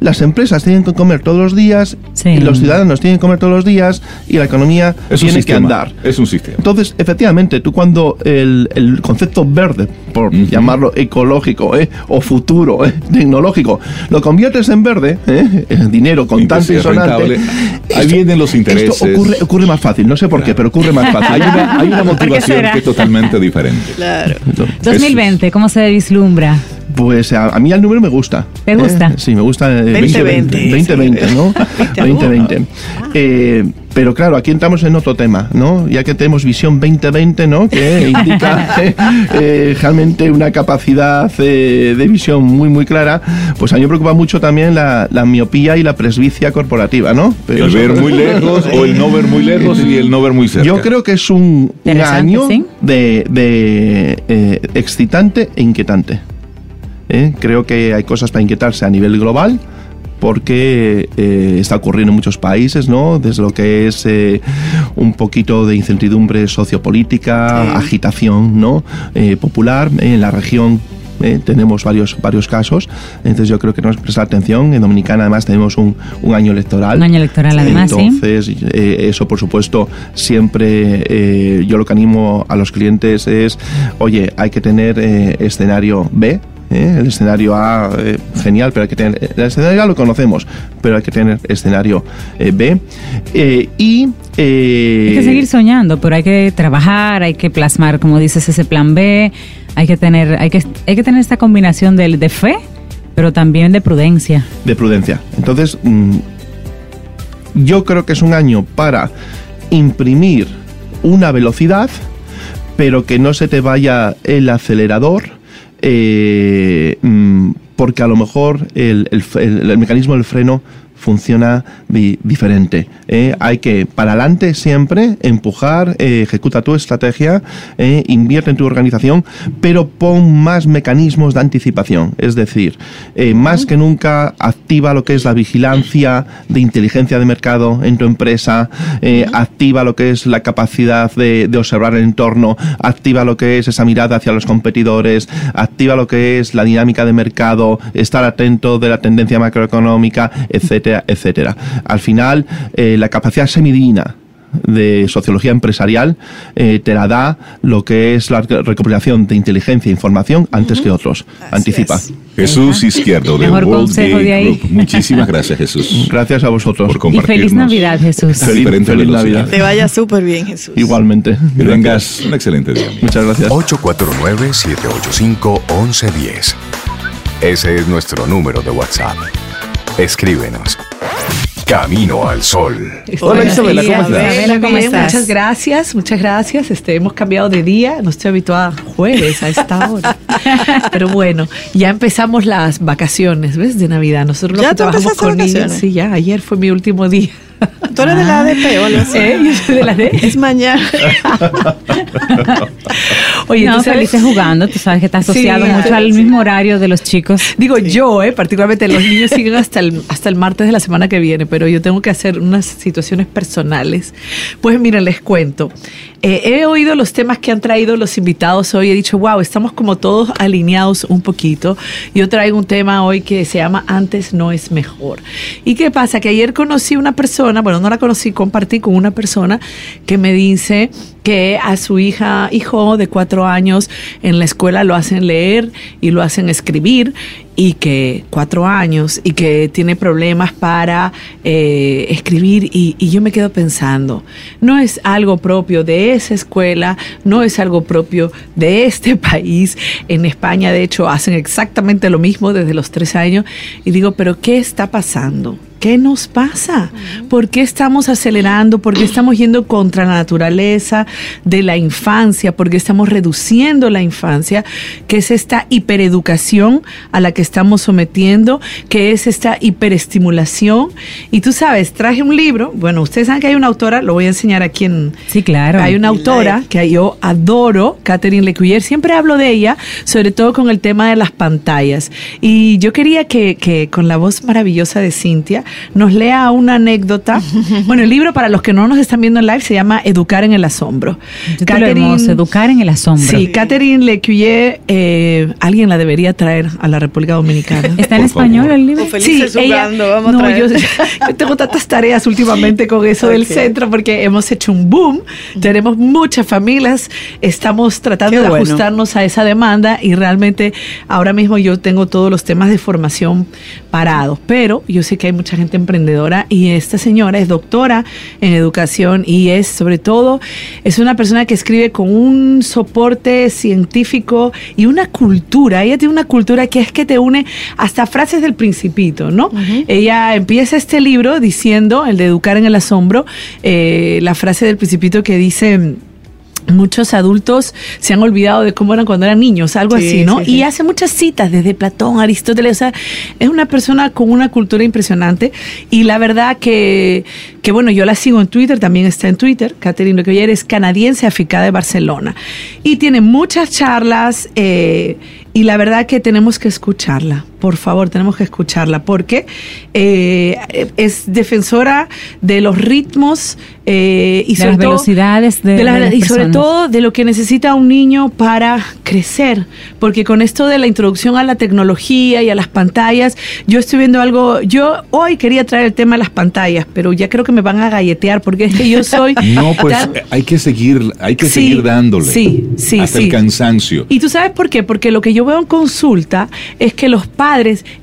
las empresas tienen que comer todos los días, Sí. y los ciudadanos tienen que comer todos los días y la economía Es un tiene que andar. Es un sistema. Entonces, efectivamente, tú cuando el, el concepto verde, por llamarlo ecológico ¿eh? o futuro, ¿eh? tecnológico, lo conviertes en verde, ¿eh? el dinero contante y sonante. Ahí vienen los intereses. Esto ocurre, ocurre más fácil, no sé por qué, pero ocurre más fácil. Hay una, hay una ¿Por qué motivación que es totalmente diferente. Claro. 2020, ¿cómo se vislumbra? Pues a, a mí el número me gusta. ¿Te gusta? ¿eh? Sí, me gusta. eh, 2020, 2020, ¿no? Viste, 2020. Eh, pero claro, aquí entramos en otro tema, ¿no? Ya que tenemos visión 2020, ¿no? Que indica eh, eh, realmente una capacidad eh, de visión muy, muy clara. Pues a mí me preocupa mucho también la, la miopía y la presbicia corporativa, ¿no? Pero El ver muy lejos o el no ver muy lejos y el no ver muy cerca. Yo creo que es un, año ¿sí? de, de, eh, excitante e inquietante. ¿Eh? Creo que hay cosas para inquietarse a nivel global porque eh, está ocurriendo en muchos países, ¿no? Desde lo que es eh, un poquito de incertidumbre sociopolítica, Sí. agitación, ¿no? Eh, popular en la región tenemos varios, varios casos, entonces yo creo que nos prestar atención. En Dominicana además tenemos un, un año electoral. Un año electoral además, Entonces, eso por supuesto siempre yo lo que animo a los clientes es, oye, hay que tener escenario B, el escenario A, genial, pero hay que tener. El escenario A lo conocemos, pero hay que tener escenario B. y. hay que seguir soñando, pero hay que trabajar, hay que plasmar, como dices, ese plan B. Hay que tener, hay que, hay que tener esta combinación de, de fe, pero también de prudencia. De prudencia. Entonces, mm, yo creo que es un año para imprimir una velocidad, pero que no se te vaya el acelerador, eh, mm, porque a lo mejor el, el mecanismo del freno funciona diferente. ¿eh? hay que, para adelante siempre, empujar, eh, ejecuta tu estrategia, eh, invierte en tu organización, pero pon más mecanismos de anticipación. Es decir, más que nunca activa lo que es la vigilancia de inteligencia de mercado en tu empresa, activa lo que es la capacidad de, de observar el entorno, activa lo que es esa mirada hacia los competidores, activa lo que es la dinámica de mercado, estar atento de la tendencia macroeconómica, etcétera etcétera, Al final, eh, la capacidad semidina de sociología empresarial eh, te la da lo que es la recopilación de inteligencia e información antes que otros. Anticipa. Jesús Izquierdo de World Group. Muchísimas gracias, Jesús. Gracias a vosotros. Por compartirnos. Y feliz Navidad, Jesús. Feliz, feliz Navidad. Te vaya súper bien, Jesús. Igualmente. Que tengas un excelente día. Muchas gracias. 849-785-1110. Ese es nuestro número de WhatsApp. Escríbenos. Camino al Sol. Hola Isabela, ¿cómo estás? Isabela, ¿cómo estás? Muchas gracias, muchas gracias. Este, hemos cambiado de día, no estoy habituada a jueves a esta hora. Pero bueno, ya empezamos las vacaciones, ¿ves? De Navidad. Nosotros ¿Ya que trabajamos con niños. Sí, ya, ayer fue mi último día. ¿Tú eres de la ADP o algo así? ¿Eh? Yo soy de la ADP. Es mañana. Oye, no, tú felices jugando, tú sabes que está asociado sí, mucho al mismo horario de los chicos. Digo yo, eh, particularmente los niños siguen hasta el, hasta el martes de la semana que viene, pero yo tengo que hacer unas situaciones personales. Pues miren, les cuento. Eh, he oído los temas que han traído los invitados hoy. He dicho, wow, estamos como todos alineados un poquito. Yo traigo un tema hoy que se llama Antes no es mejor. ¿Y qué pasa? Que ayer conocí una persona, bueno, no la conocí, compartí con una persona que me dice que a su hija, hijo de cuatro años, en la escuela lo hacen leer y lo hacen escribir y que cuatro años y que tiene problemas para eh, escribir y, y, yo me quedo pensando, no es algo propio de esa escuela, no es algo propio de este país. En España, de hecho, hacen exactamente lo mismo desde los tres años y digo, pero ¿qué está pasando? ¿Qué nos pasa? ¿Por qué estamos acelerando? ¿Por qué estamos yendo contra la naturaleza de la infancia? ¿Por qué estamos reduciendo la infancia? ¿Qué es esta hipereducación a la que estamos sometiendo? ¿Qué es esta hiperestimulación? Y tú sabes, traje un libro. Bueno, ustedes saben que hay una autora, lo voy a enseñar aquí en. Sí, claro. Hay una autora que yo adoro, Catherine Lecuyer. Siempre hablo de ella, sobre todo con el tema de las pantallas. Y yo quería que, que con la voz maravillosa de Cintia, nos lea una anécdota. bueno, el libro para los que no nos están viendo en live se llama Educar en el Asombro. Catherine, Educar en el Asombro. Sí, Catherine Lecuyer, eh, alguien la debería traer a la República Dominicana. ¿Está en español el libro? Sí, ella, vamos no, a yo, yo, tengo tantas tareas últimamente con eso okay. del centro porque hemos hecho un boom, tenemos muchas familias, estamos tratando Qué de bueno. ajustarnos a esa demanda y realmente ahora mismo yo tengo todos los temas de formación parados, pero yo sé que hay mucha gente emprendedora y esta señora es doctora en educación y es sobre todo es una persona que escribe con un soporte científico y una cultura. Ella tiene una cultura que es que te une hasta frases del principito, ¿no? Uh -huh. Ella empieza este libro diciendo, el de educar en el asombro, eh, la frase del principito que dice muchos adultos se han olvidado de cómo eran cuando eran niños, algo sí, así, ¿no? Sí, sí. Y hace muchas citas desde Platón, Aristóteles, o sea, es una persona con una cultura impresionante y la verdad que, que bueno, yo la sigo en Twitter, también está en Twitter, Catherine Lecoyer es canadiense aficada de Barcelona y tiene muchas charlas eh, y la verdad que tenemos que escucharla por favor, tenemos que escucharla porque eh, es defensora de los ritmos eh, y De sobre las todo- velocidades de- de la- de las y sobre todo de lo que necesita un niño para crecer, porque con esto de la introducción a la tecnología y a las pantallas, yo estoy viendo algo, yo hoy quería traer el tema de las pantallas, pero ya creo que me van a galletear porque es que yo soy No, pues tan- eh, hay que seguir, hay que Sí, seguir dándole. sí, sí, Hasta sí. el cansancio. Y tú sabes por qué? Porque lo que yo veo en consulta es que los padres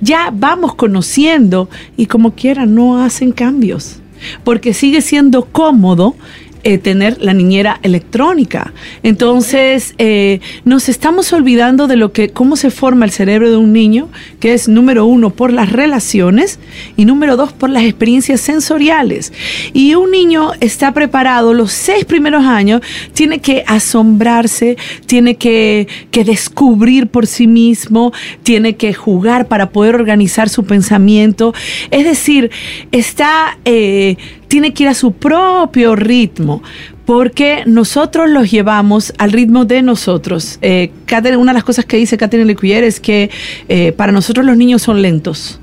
ya vamos conociendo y como quieran no hacen cambios. Porque sigue siendo cómodo eh, tener la niñera electrónica. Entonces, eh, nos estamos olvidando de lo que, cómo se forma el cerebro de un niño, que es número uno por las relaciones y número dos por las experiencias sensoriales. Y un niño está preparado los seis primeros años, tiene que asombrarse, tiene que, que descubrir por sí mismo, tiene que jugar para poder organizar su pensamiento. Es decir, está, eh, tiene que ir a su propio ritmo. Porque nosotros los llevamos al ritmo de nosotros. Eh, una de las cosas que dice Catherine Lecuyer es que eh, para nosotros los niños son lentos.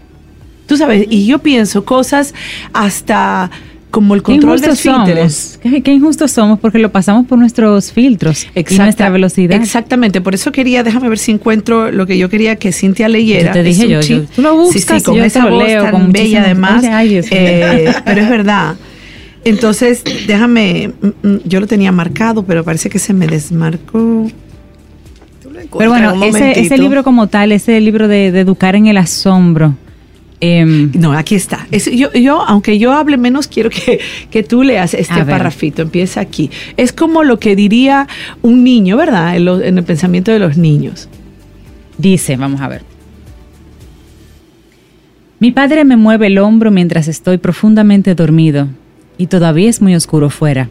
Tú sabes, y yo pienso cosas hasta como el control de somos. Qué, qué injustos somos porque lo pasamos por nuestros filtros y nuestra velocidad. Exactamente, por eso quería, déjame ver si encuentro lo que yo quería que Cintia leyera. Yo te dije yo, yo- tú lo buscas Sí, sí, con yo esa te lo voz leo tan con bella además. Ay, eh, pero es verdad. Entonces, déjame, mm, mm, yo lo tenía marcado, pero parece que se me desmarcó. Pero bueno, ese, libro como tal, ese libro de, de educar en el asombro. Em, No, aquí está. Es- yo, yo, aunque yo hable menos, quiero que, que tú leas este parrafito. Empieza aquí. Es como lo que diría un niño, ¿verdad? En, lo- en el pensamiento de los niños. Dice, vamos a ver. Mi padre me mueve el hombro mientras estoy profundamente dormido y todavía es muy oscuro fuera.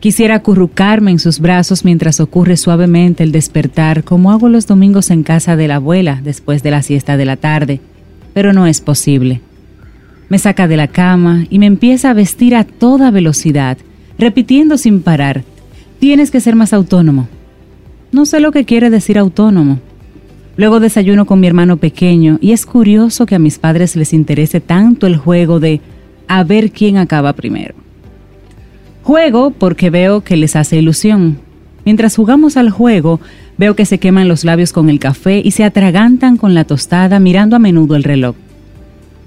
Quisiera acurrucarme en sus brazos mientras ocurre suavemente el despertar, como hago los domingos en casa de la abuela después de la siesta de la tarde, pero no es posible. Me saca de la cama y me empieza a vestir a toda velocidad, repitiendo sin parar, tienes que ser más autónomo. No sé lo que quiere decir autónomo. Luego desayuno con mi hermano pequeño y es curioso que a mis padres les interese tanto el juego de a ver quién acaba primero. Juego porque veo que les hace ilusión. Mientras jugamos al juego, veo que se queman los labios con el café y se atragantan con la tostada mirando a menudo el reloj.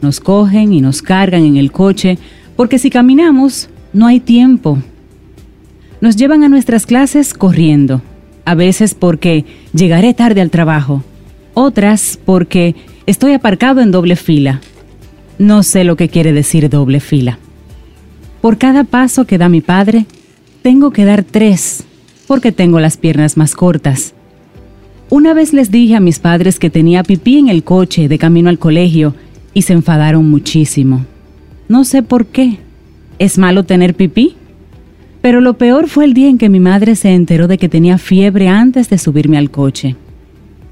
Nos cogen y nos cargan en el coche porque si caminamos no hay tiempo. Nos llevan a nuestras clases corriendo, a veces porque llegaré tarde al trabajo, otras porque estoy aparcado en doble fila. No sé lo que quiere decir doble fila. Por cada paso que da mi padre, tengo que dar tres, porque tengo las piernas más cortas. Una vez les dije a mis padres que tenía pipí en el coche de camino al colegio y se enfadaron muchísimo. No sé por qué. ¿Es malo tener pipí? Pero lo peor fue el día en que mi madre se enteró de que tenía fiebre antes de subirme al coche.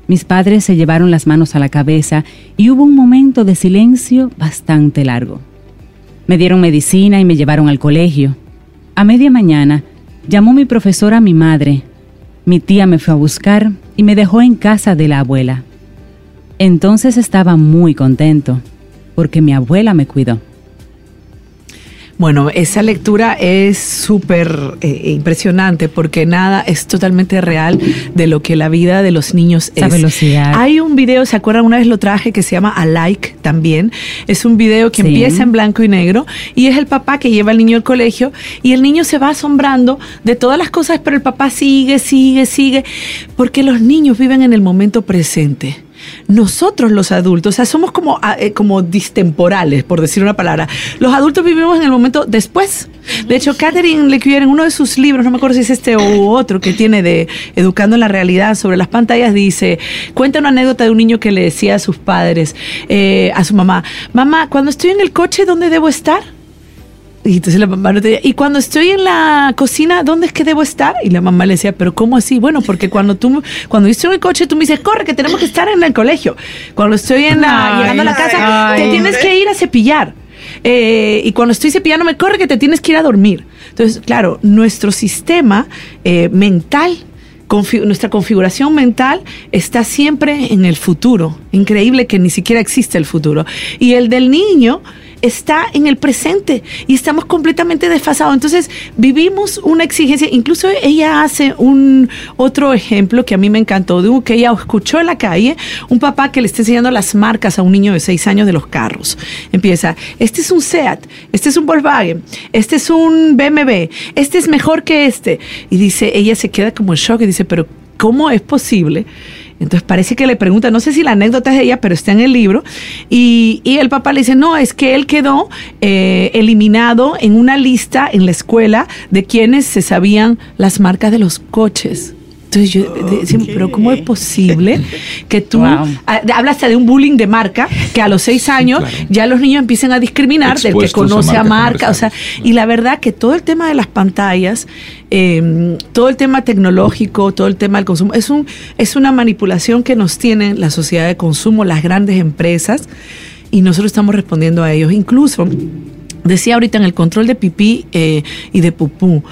Mis padres se llevaron las manos a la cabeza y hubo un momento de silencio bastante largo. Me dieron medicina y me llevaron al colegio. A media mañana llamó mi profesora a mi madre. Mi tía me fue a buscar y me dejó en casa de la abuela. Entonces estaba muy contento, porque mi abuela me cuidó. Bueno, esa lectura es súper eh, impresionante porque nada es totalmente real de lo que la vida de los niños Esa es. velocidad. Hay un video, ¿se acuerdan? Una vez lo traje que se llama A Like también. Es un video que Sí. empieza en blanco y negro y es el papá que lleva al niño al colegio y el niño se va asombrando de todas las cosas, pero el papá sigue, sigue, sigue, porque los niños viven en el momento presente. Nosotros los adultos, o sea, somos como, ah, eh, como distemporales, por decir una palabra. Los adultos vivimos en el momento después. De hecho, Catherine Lecuyer, en uno de sus libros, no me acuerdo si es este o otro, que tiene de Educando en la Realidad sobre las pantallas, dice, cuenta una anécdota de un niño que le decía a sus padres, eh, a su mamá, mamá, cuando estoy en el coche, ¿dónde debo estar? Y entonces la mamá no tenía, y cuando estoy en la cocina, ¿dónde es que debo estar? Y la mamá le decía, pero ¿cómo así? Bueno, porque cuando tú, cuando yo estoy en el coche, tú me dices, corre, que tenemos que estar en el colegio. Cuando estoy en la, Ay, llegando a la casa, ay. te tienes que ir a cepillar. Eh, y cuando estoy cepillando, me corre que te tienes que ir a dormir. Entonces, claro, nuestro sistema eh, mental nuestra configuración mental está siempre en el futuro. Increíble que ni siquiera existe el futuro. Y el del niño está en el presente y estamos completamente desfasados. Entonces vivimos una exigencia, incluso ella hace un otro ejemplo que a mí me encantó, de que ella escuchó en la calle un papá que le está enseñando las marcas a un niño de seis años de los carros. Empieza, este es un SEAT, este es un Volkswagen, este es un BMW, este es mejor que este. Y dice, ella se queda como en shock y dice, pero ¿cómo es posible? Entonces parece que le pregunta, no sé si la anécdota es de ella, pero está en el libro. Y, el papá le dice, no, es que él quedó eh, eliminado en una lista en la escuela de quienes se sabían las marcas de los coches. Entonces yo decía, pero ¿cómo es posible que tú hablas de un bullying de marca que a los seis años ya los niños empiecen a discriminar del que conoce a marca? O sea, y la verdad que todo el tema de las pantallas, em, todo el tema tecnológico, todo el tema del consumo, es, un, es una manipulación que nos tiene la sociedad de consumo, las grandes empresas, y nosotros estamos respondiendo a ellos. Incluso, decía ahorita en el control de pipí eh, y de pupú,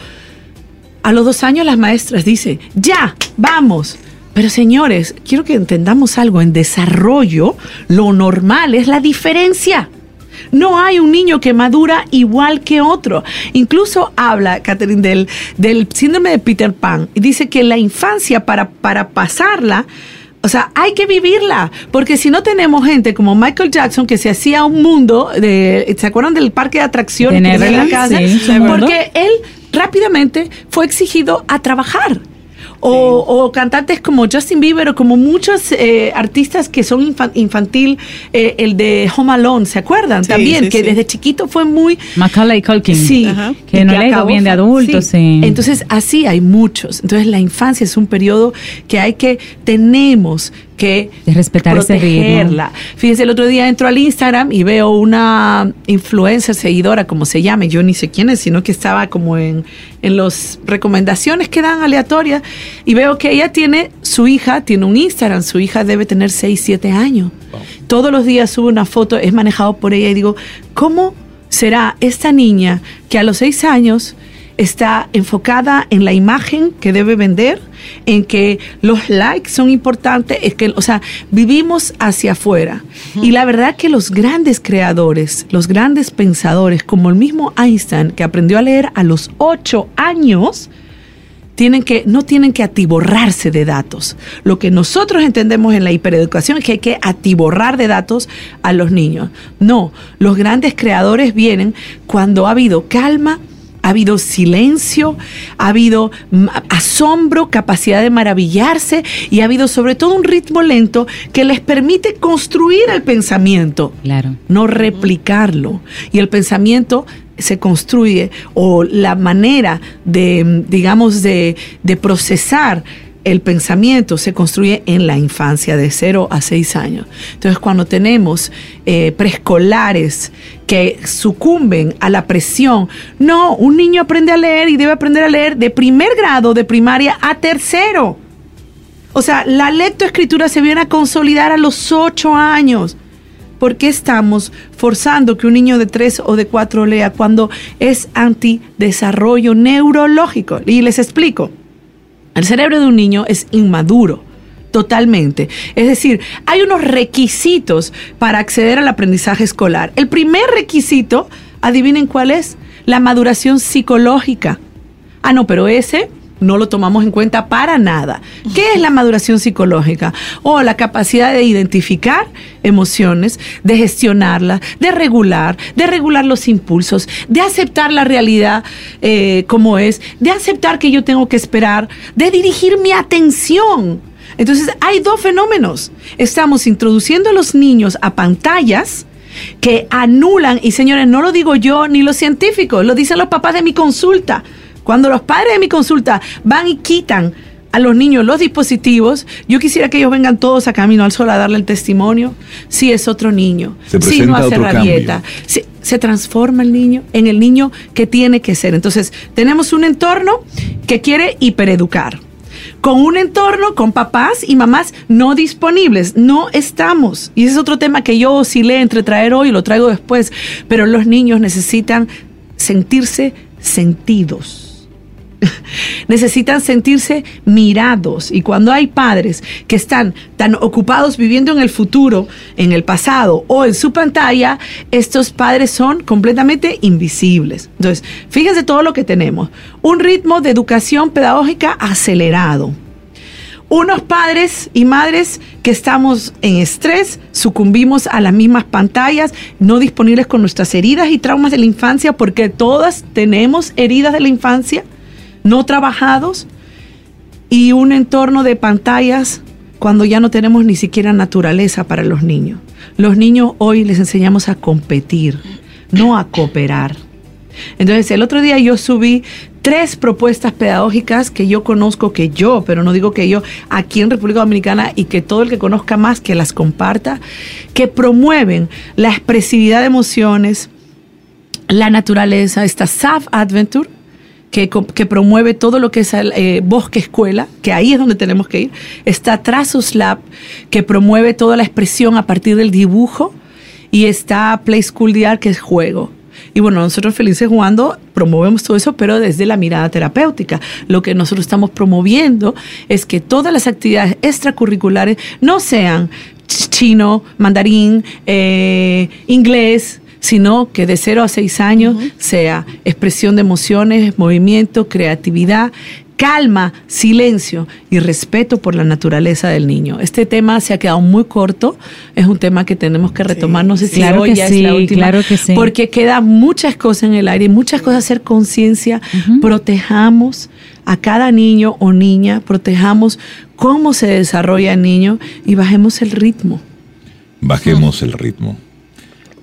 a los dos años las maestras dicen, ya, vamos. Pero señores, quiero que entendamos algo. En desarrollo, lo normal es la diferencia. No hay un niño que madura igual que otro. Incluso habla, Catherine, del, del síndrome de Peter Pan y dice que la infancia para, para pasarla, o sea, hay que vivirla, porque si no tenemos gente como Michael Jackson que se hacía un mundo de, ¿se acuerdan del parque de atracciones en la casa? porque él rápidamente fue exigido a trabajar. O, cantantes como Justin Bieber o como muchos eh, artistas que son infantil, eh, el de Home Alone, ¿se acuerdan? También, que desde chiquito fue muy... Macaulay Culkin. Sí. Que no le bien de adultos, sí. Entonces, así hay muchos. Entonces, la infancia es un periodo que hay que, tenemos que respetar protegerla. Fíjense, el otro día entro al Instagram y veo una influencer seguidora, como se llame, yo ni sé quién es, sino que estaba como en, en las recomendaciones que dan aleatorias y veo que ella tiene, su hija tiene un Instagram, su hija debe tener 6, 7 años. Todos los días sube una foto, es manejado por ella y digo, ¿cómo será esta niña que a los 6 años está enfocada en la imagen que debe vender, en que los likes son importantes, es que, o sea, vivimos hacia afuera. Y la verdad que los grandes creadores, los grandes pensadores, como el mismo Einstein, que aprendió a leer a los ocho años, tienen que, no tienen que atiborrarse de datos. Lo que nosotros entendemos en la hipereducación es que hay que atiborrar de datos a los niños. No, los grandes creadores vienen cuando ha habido calma, ha habido silencio, ha habido asombro, capacidad de maravillarse y ha habido sobre todo un ritmo lento que les permite construir el pensamiento, claro. no replicarlo. Y el pensamiento se construye o la manera de, digamos, de, de procesar el pensamiento se construye en la infancia de 0 a 6 años. Entonces, cuando tenemos eh, preescolares que sucumben a la presión, no, un niño aprende a leer y debe aprender a leer de primer grado de primaria a tercero. O sea, la lectoescritura se viene a consolidar a los 8 años. ¿Por qué estamos forzando que un niño de 3 o de 4 lea cuando es antidesarrollo neurológico? Y les explico. El cerebro de un niño es inmaduro totalmente. Es decir, hay unos requisitos para acceder al aprendizaje escolar. El primer requisito, adivinen cuál es, la maduración psicológica. Ah, no, pero ese no lo tomamos en cuenta para nada. ¿Qué es la maduración psicológica? O la capacidad de identificar emociones, de gestionarlas, de regular, de regular los impulsos, de aceptar la realidad eh, como es, de aceptar que yo tengo que esperar, de dirigir mi atención. Entonces hay dos fenómenos. Estamos introduciendo a los niños a pantallas que anulan, y señores, no lo digo yo ni los científicos, lo dicen los papás de mi consulta cuando los padres de mi consulta van y quitan a los niños los dispositivos, yo quisiera que ellos vengan todos a Camino al Sol a darle el testimonio. Si es otro niño, si no hace rabieta, si, se transforma el niño en el niño que tiene que ser. Entonces, tenemos un entorno que quiere hipereducar. Con un entorno con papás y mamás no disponibles. No estamos. Y ese es otro tema que yo oscilé entre traer hoy y lo traigo después. Pero los niños necesitan sentirse sentidos necesitan sentirse mirados. Y cuando hay padres que están tan ocupados viviendo en el futuro, en el pasado o en su pantalla, estos padres son completamente invisibles. Entonces, fíjense todo lo que tenemos. Un ritmo de educación pedagógica acelerado unos padres y madres que estamos en estrés, sucumbimos a las mismas pantallas, no disponibles con nuestras heridas y traumas de la infancia, porque todas tenemos heridas de la infancia, no trabajados, y un entorno de pantallas cuando ya no tenemos ni siquiera naturaleza para los niños. Los niños hoy les enseñamos a competir, no a cooperar. Entonces el otro día yo subí tres propuestas pedagógicas que yo conozco, que yo, pero no digo que yo, aquí en República Dominicana y que todo el que conozca más que las comparta, que promueven la expresividad de emociones, la naturaleza, esta SAF Adventure, que, que, promueve todo lo que es el eh, bosque escuela, que ahí es donde tenemos que ir. Está Trasus Lab, que promueve toda la expresión a partir del dibujo. Y está Play School DR, que es juego. Y bueno, nosotros felices jugando promovemos todo eso, pero desde la mirada terapéutica. Lo que nosotros estamos promoviendo es que todas las actividades extracurriculares no sean chino, mandarín, eh, inglés, sino que de 0 a 6 años sea expresión de emociones, movimiento, creatividad, calma, silencio y respeto por la naturaleza del niño. Este tema se ha quedado muy corto, es un tema que tenemos que retomar, no sé si hoy ya es la última, claro que sí. porque queda muchas cosas en el aire, muchas cosas hacer conciencia, protejamos a cada niño o niña, protejamos cómo se desarrolla el niño y bajemos el ritmo. Bajemos el ritmo.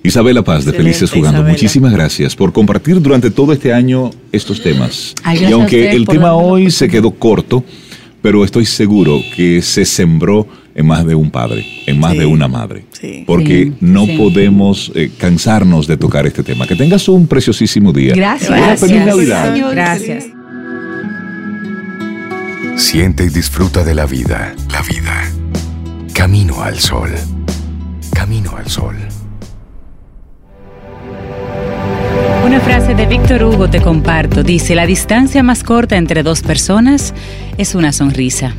Isabela Paz de Felices Jugando, muchísimas gracias por compartir durante todo este año estos temas. y aunque el tema hoy se quedó corto, pero estoy seguro que se sembró en más de un padre, en más de una madre. Porque no podemos eh, cansarnos de tocar este tema. Que tengas un preciosísimo día. Gracias. feliz Navidad. Gracias. Siente y disfruta de la vida. La vida. Camino al sol. Camino al sol. Una frase de Víctor Hugo te comparto. Dice, la distancia más corta entre dos personas es una sonrisa.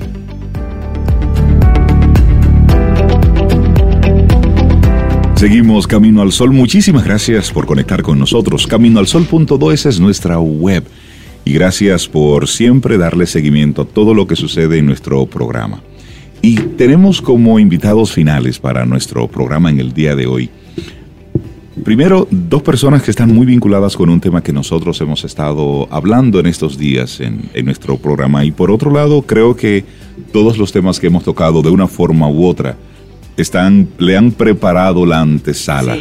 Seguimos Camino al Sol. Muchísimas gracias por conectar con nosotros. Caminoalsol.do es nuestra web. Y gracias por siempre darle seguimiento a todo lo que sucede en nuestro programa. Y tenemos como invitados finales para nuestro programa en el día de hoy Primero, dos personas que están muy vinculadas con un tema que nosotros hemos estado hablando en estos días en, nuestro programa. Y por otro lado, creo que todos los temas que hemos tocado de una forma u otra están, le han preparado la antesala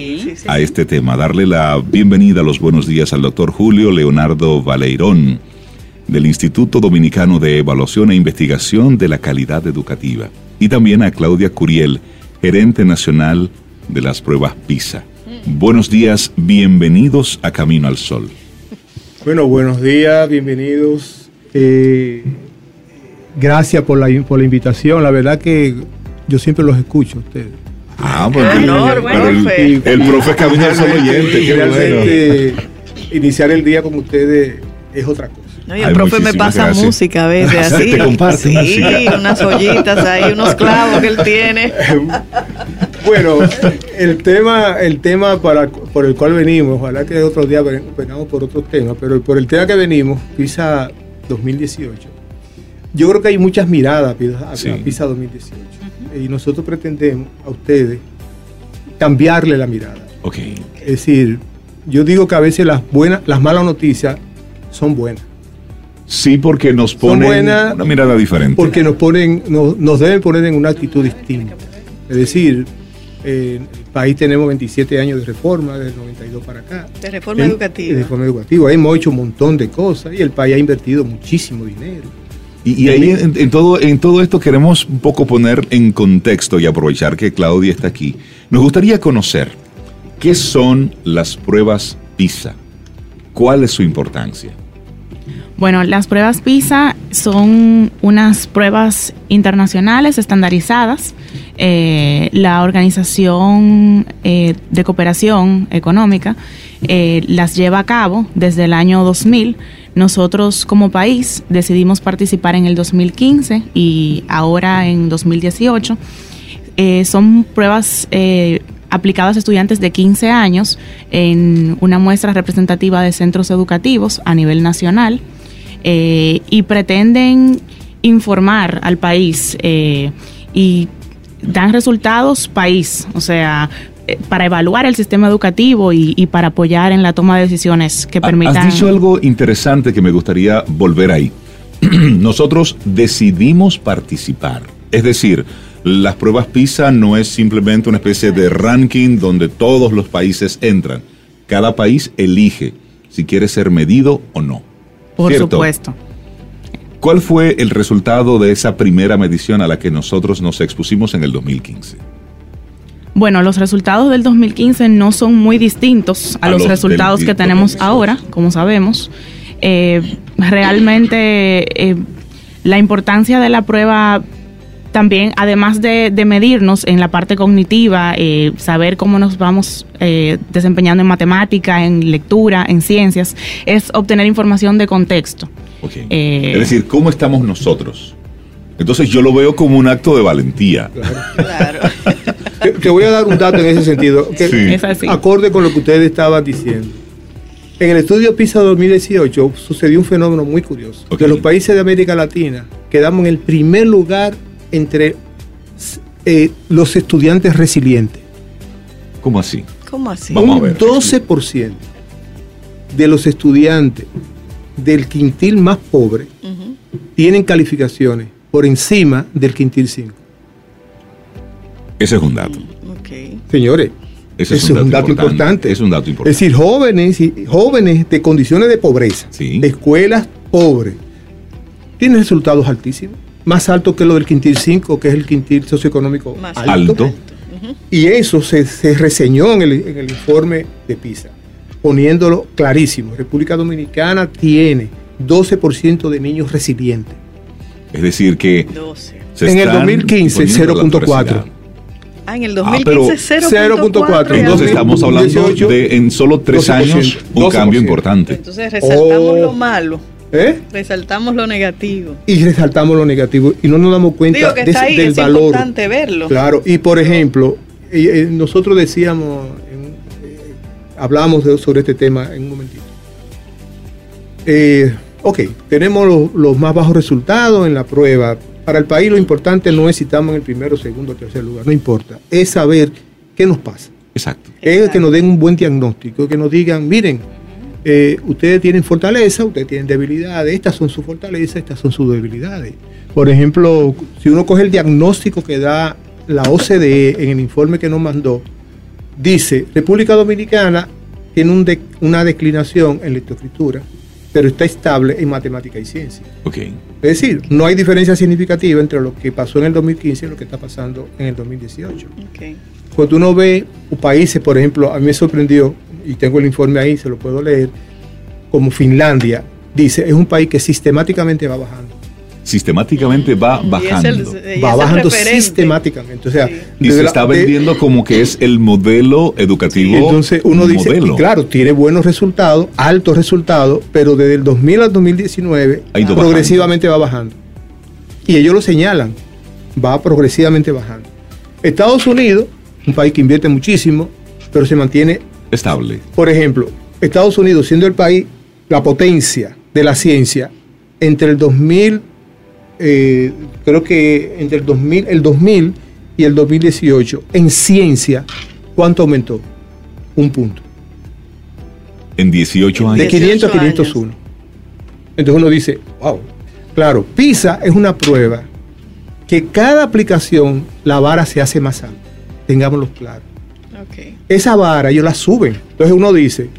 a este tema. Darle la bienvenida, los buenos días al doctor Julio Leonardo Valeirón del Instituto Dominicano de Evaluación e Investigación de la Calidad Educativa. Y también a Claudia Curiel, gerente nacional de las pruebas PISA. Buenos días, bienvenidos a Camino al Sol. Bueno, buenos días, bienvenidos. Eh, gracias por la, por la invitación. La verdad que yo siempre los escucho a ustedes. Ah, pues el, el, profe Camino al Sol oyente, qué Iniciar el día con ustedes es otra cosa. No, y el profe me pasa música a veces así. Te comparte sí, unas ollitas ahí, unos clavos que él tiene. Bueno, el tema, el tema para, por el cual venimos, ojalá que otro día vengamos por otro tema, pero por el tema que venimos, PISA 2018, yo creo que hay muchas miradas a PISA 2018. Y nosotros pretendemos a ustedes cambiarle la mirada. Okay. Es decir, yo digo que a veces las buenas, las malas noticias son buenas. Sí, porque nos ponen una mirada diferente. Porque nos ponen, nos, nos deben poner en una actitud distinta. Es decir, en el país tenemos 27 años de reforma, desde el 92 para acá. De reforma educativa. De reforma educativa. Hemos hecho un montón de cosas y el país ha invertido muchísimo dinero. Y, ahí en, todo, en todo esto queremos un poco poner en contexto y aprovechar que Claudia está aquí. Nos gustaría conocer qué son las pruebas PISA. ¿Cuál es su importancia? Bueno, las pruebas PISA son unas pruebas internacionales estandarizadas. Eh, la Organización eh, de Cooperación Económica eh, las lleva a cabo desde el año 2000 nosotros como país decidimos participar en el 2015 y ahora en 2018. Eh, son pruebas aplicadas a estudiantes de 15 años en una muestra representativa de centros educativos a nivel nacional eh, y pretenden informar al país y dan resultados país, o sea, eh, para evaluar el sistema educativo y, para apoyar en la toma de decisiones que permitan. Has dicho algo interesante que me gustaría volver ahí. Nosotros decidimos participar. Es decir, las pruebas PISA no es simplemente una especie de ranking donde todos los países entran. Cada país elige si quiere ser medido o no. Por supuesto. ¿Cuál fue el resultado de esa primera medición a la que nosotros nos expusimos en el 2015? Bueno, los resultados del 2015 no son muy distintos a, los, resultados que tenemos ahora, como sabemos. Eh, realmente eh, la importancia de la prueba también, además de, medirnos en la parte cognitiva, eh, saber cómo nos vamos desempeñando en matemática, en lectura, en ciencias, es obtener información de contexto. es decir, ¿cómo estamos nosotros? Entonces yo lo veo como un acto de valentía. Claro. te, voy a dar un dato en ese sentido, que acorde con lo que ustedes estaban diciendo. En el estudio PISA 2018 sucedió un fenómeno muy curioso. Que los países de América Latina quedamos en el primer lugar entre eh, los estudiantes resilientes. ¿Cómo así? ¿Cómo así? un 12% de los estudiantes del quintil más pobre tienen calificaciones por encima del quintil 5. Ese es un dato. Señores, ese es, un, dato, importante. Es un dato importante. Es decir, jóvenes, jóvenes de condiciones de pobreza, de escuelas pobres, tienen resultados altísimos. Más altos que lo del quintil 5, que es el quintil socioeconómico más alto. Y eso se, reseñó en el, en el informe de PISA, poniéndolo clarísimo. República Dominicana tiene 12% de niños resilientes. Es decir, que... en el 2015, 0.4. Ah, en el 2015 ah, 0.4. Entonces estamos hablando de en solo tres años un cambio importante. Entonces resaltamos lo oh. malo. ¿Eh? Resaltamos lo negativo. Y resaltamos lo negativo. Y no nos damos cuenta de, ahí, del es valor. Es importante verlo. Claro. Y por ejemplo, eh, nosotros decíamos, eh, hablamos sobre este tema en un momentito. ok, tenemos los, los más bajos resultados en la prueba para el país lo importante no es si estamos en el primero, segundo o tercer lugar, no importa. Es saber qué nos pasa. Exacto. Es que nos den un buen diagnóstico, que nos digan, miren, eh, ustedes tienen fortaleza, ustedes tienen debilidades, estas son sus fortalezas, estas son sus debilidades. Por ejemplo, si uno coge el diagnóstico que da la OCDE en el informe que nos mandó, dice, República Dominicana tiene una declinación en lectoescritura, pero está estable en matemática y ciencia. Okay. Es decir, no hay diferencia significativa entre lo que pasó en el 2015 y lo que está pasando en el 2018. Okay. Cuando uno ve países, por ejemplo, a mí me sorprendió, y tengo el informe ahí, se lo puedo leer, como Finlandia, dice, es un país que sistemáticamente va bajando sistemáticamente va bajando. va bajando sistemáticamente. O sea, y se está vendiendo como que es el modelo educativo. entonces uno dice, claro, tiene buenos resultados, altos resultados, pero desde el 2000 al 2019 progresivamente va bajando. Y ellos lo señalan, va progresivamente bajando. Estados Unidos, un país que invierte muchísimo, pero se mantiene estable. Por ejemplo, Estados Unidos siendo el país, la potencia de la ciencia, entre el 2000 eh, creo que entre el 2000, el 2000 y el 2018, en ciencia, ¿cuánto aumentó? Un punto. En 18 años. De 500 a 501. Entonces uno dice, wow. Claro, PISA es una prueba que cada aplicación la vara se hace más alta. Tengámoslo claro. Esa vara ellos la suben. Entonces uno dice,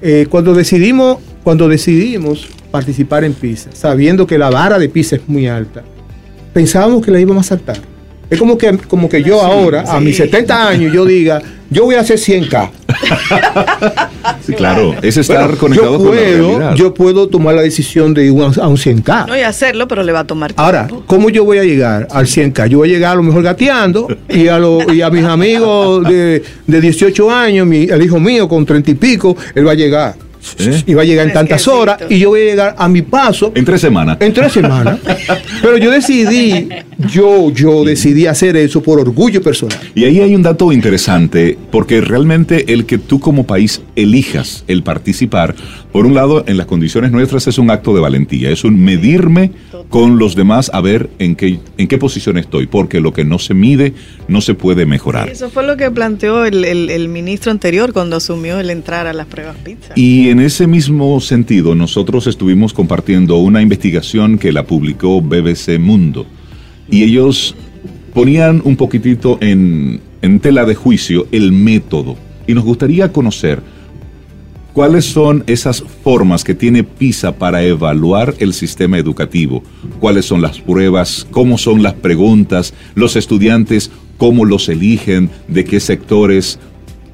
eh, cuando decidimos, cuando decidimos participar en PISA, sabiendo que la vara de PISA es muy alta, pensábamos que la íbamos a saltar. Es como que, como que yo ahora, a mis 70 años, yo diga, yo voy a hacer 100K. sí, claro, es estar conectado yo puedo, con la Yo puedo tomar la decisión de ir a un 100K. No, y hacerlo, pero le va a tomar tiempo. Ahora, ¿cómo yo voy a llegar al 100K? Yo voy a llegar a lo mejor gateando y a, y a mis amigos de, de 18 años, mi, el hijo mío con 30 y pico, él va a llegar. ¿Eh? y va a llegar en tantas horas y yo voy a llegar a mi paso En tres semanas. en tres semanas. Pero yo decidí, yo, yo decidí hacer eso por orgullo personal. Y ahí hay un dato interesante, porque realmente el que tú como país elijas el participar, por un lado, en las condiciones nuestras es un acto de valentía, es un medirme con los demás a ver en qué, en qué posición estoy, porque lo que no se mide no se puede mejorar. Eso fue lo que planteó el, el- el ministro anterior cuando asumió el entrar a las pruebas pizza. Y en ese mismo sentido, nosotros estuvimos compartiendo una investigación que la publicó BBC Mundo. Y ellos ponían un poquitito en, tela de juicio el método. Y nos gustaría conocer cuáles son esas formas que tiene PISA para evaluar el sistema educativo. Cuáles son las pruebas, cómo son las preguntas, los estudiantes, cómo los eligen, de qué sectores,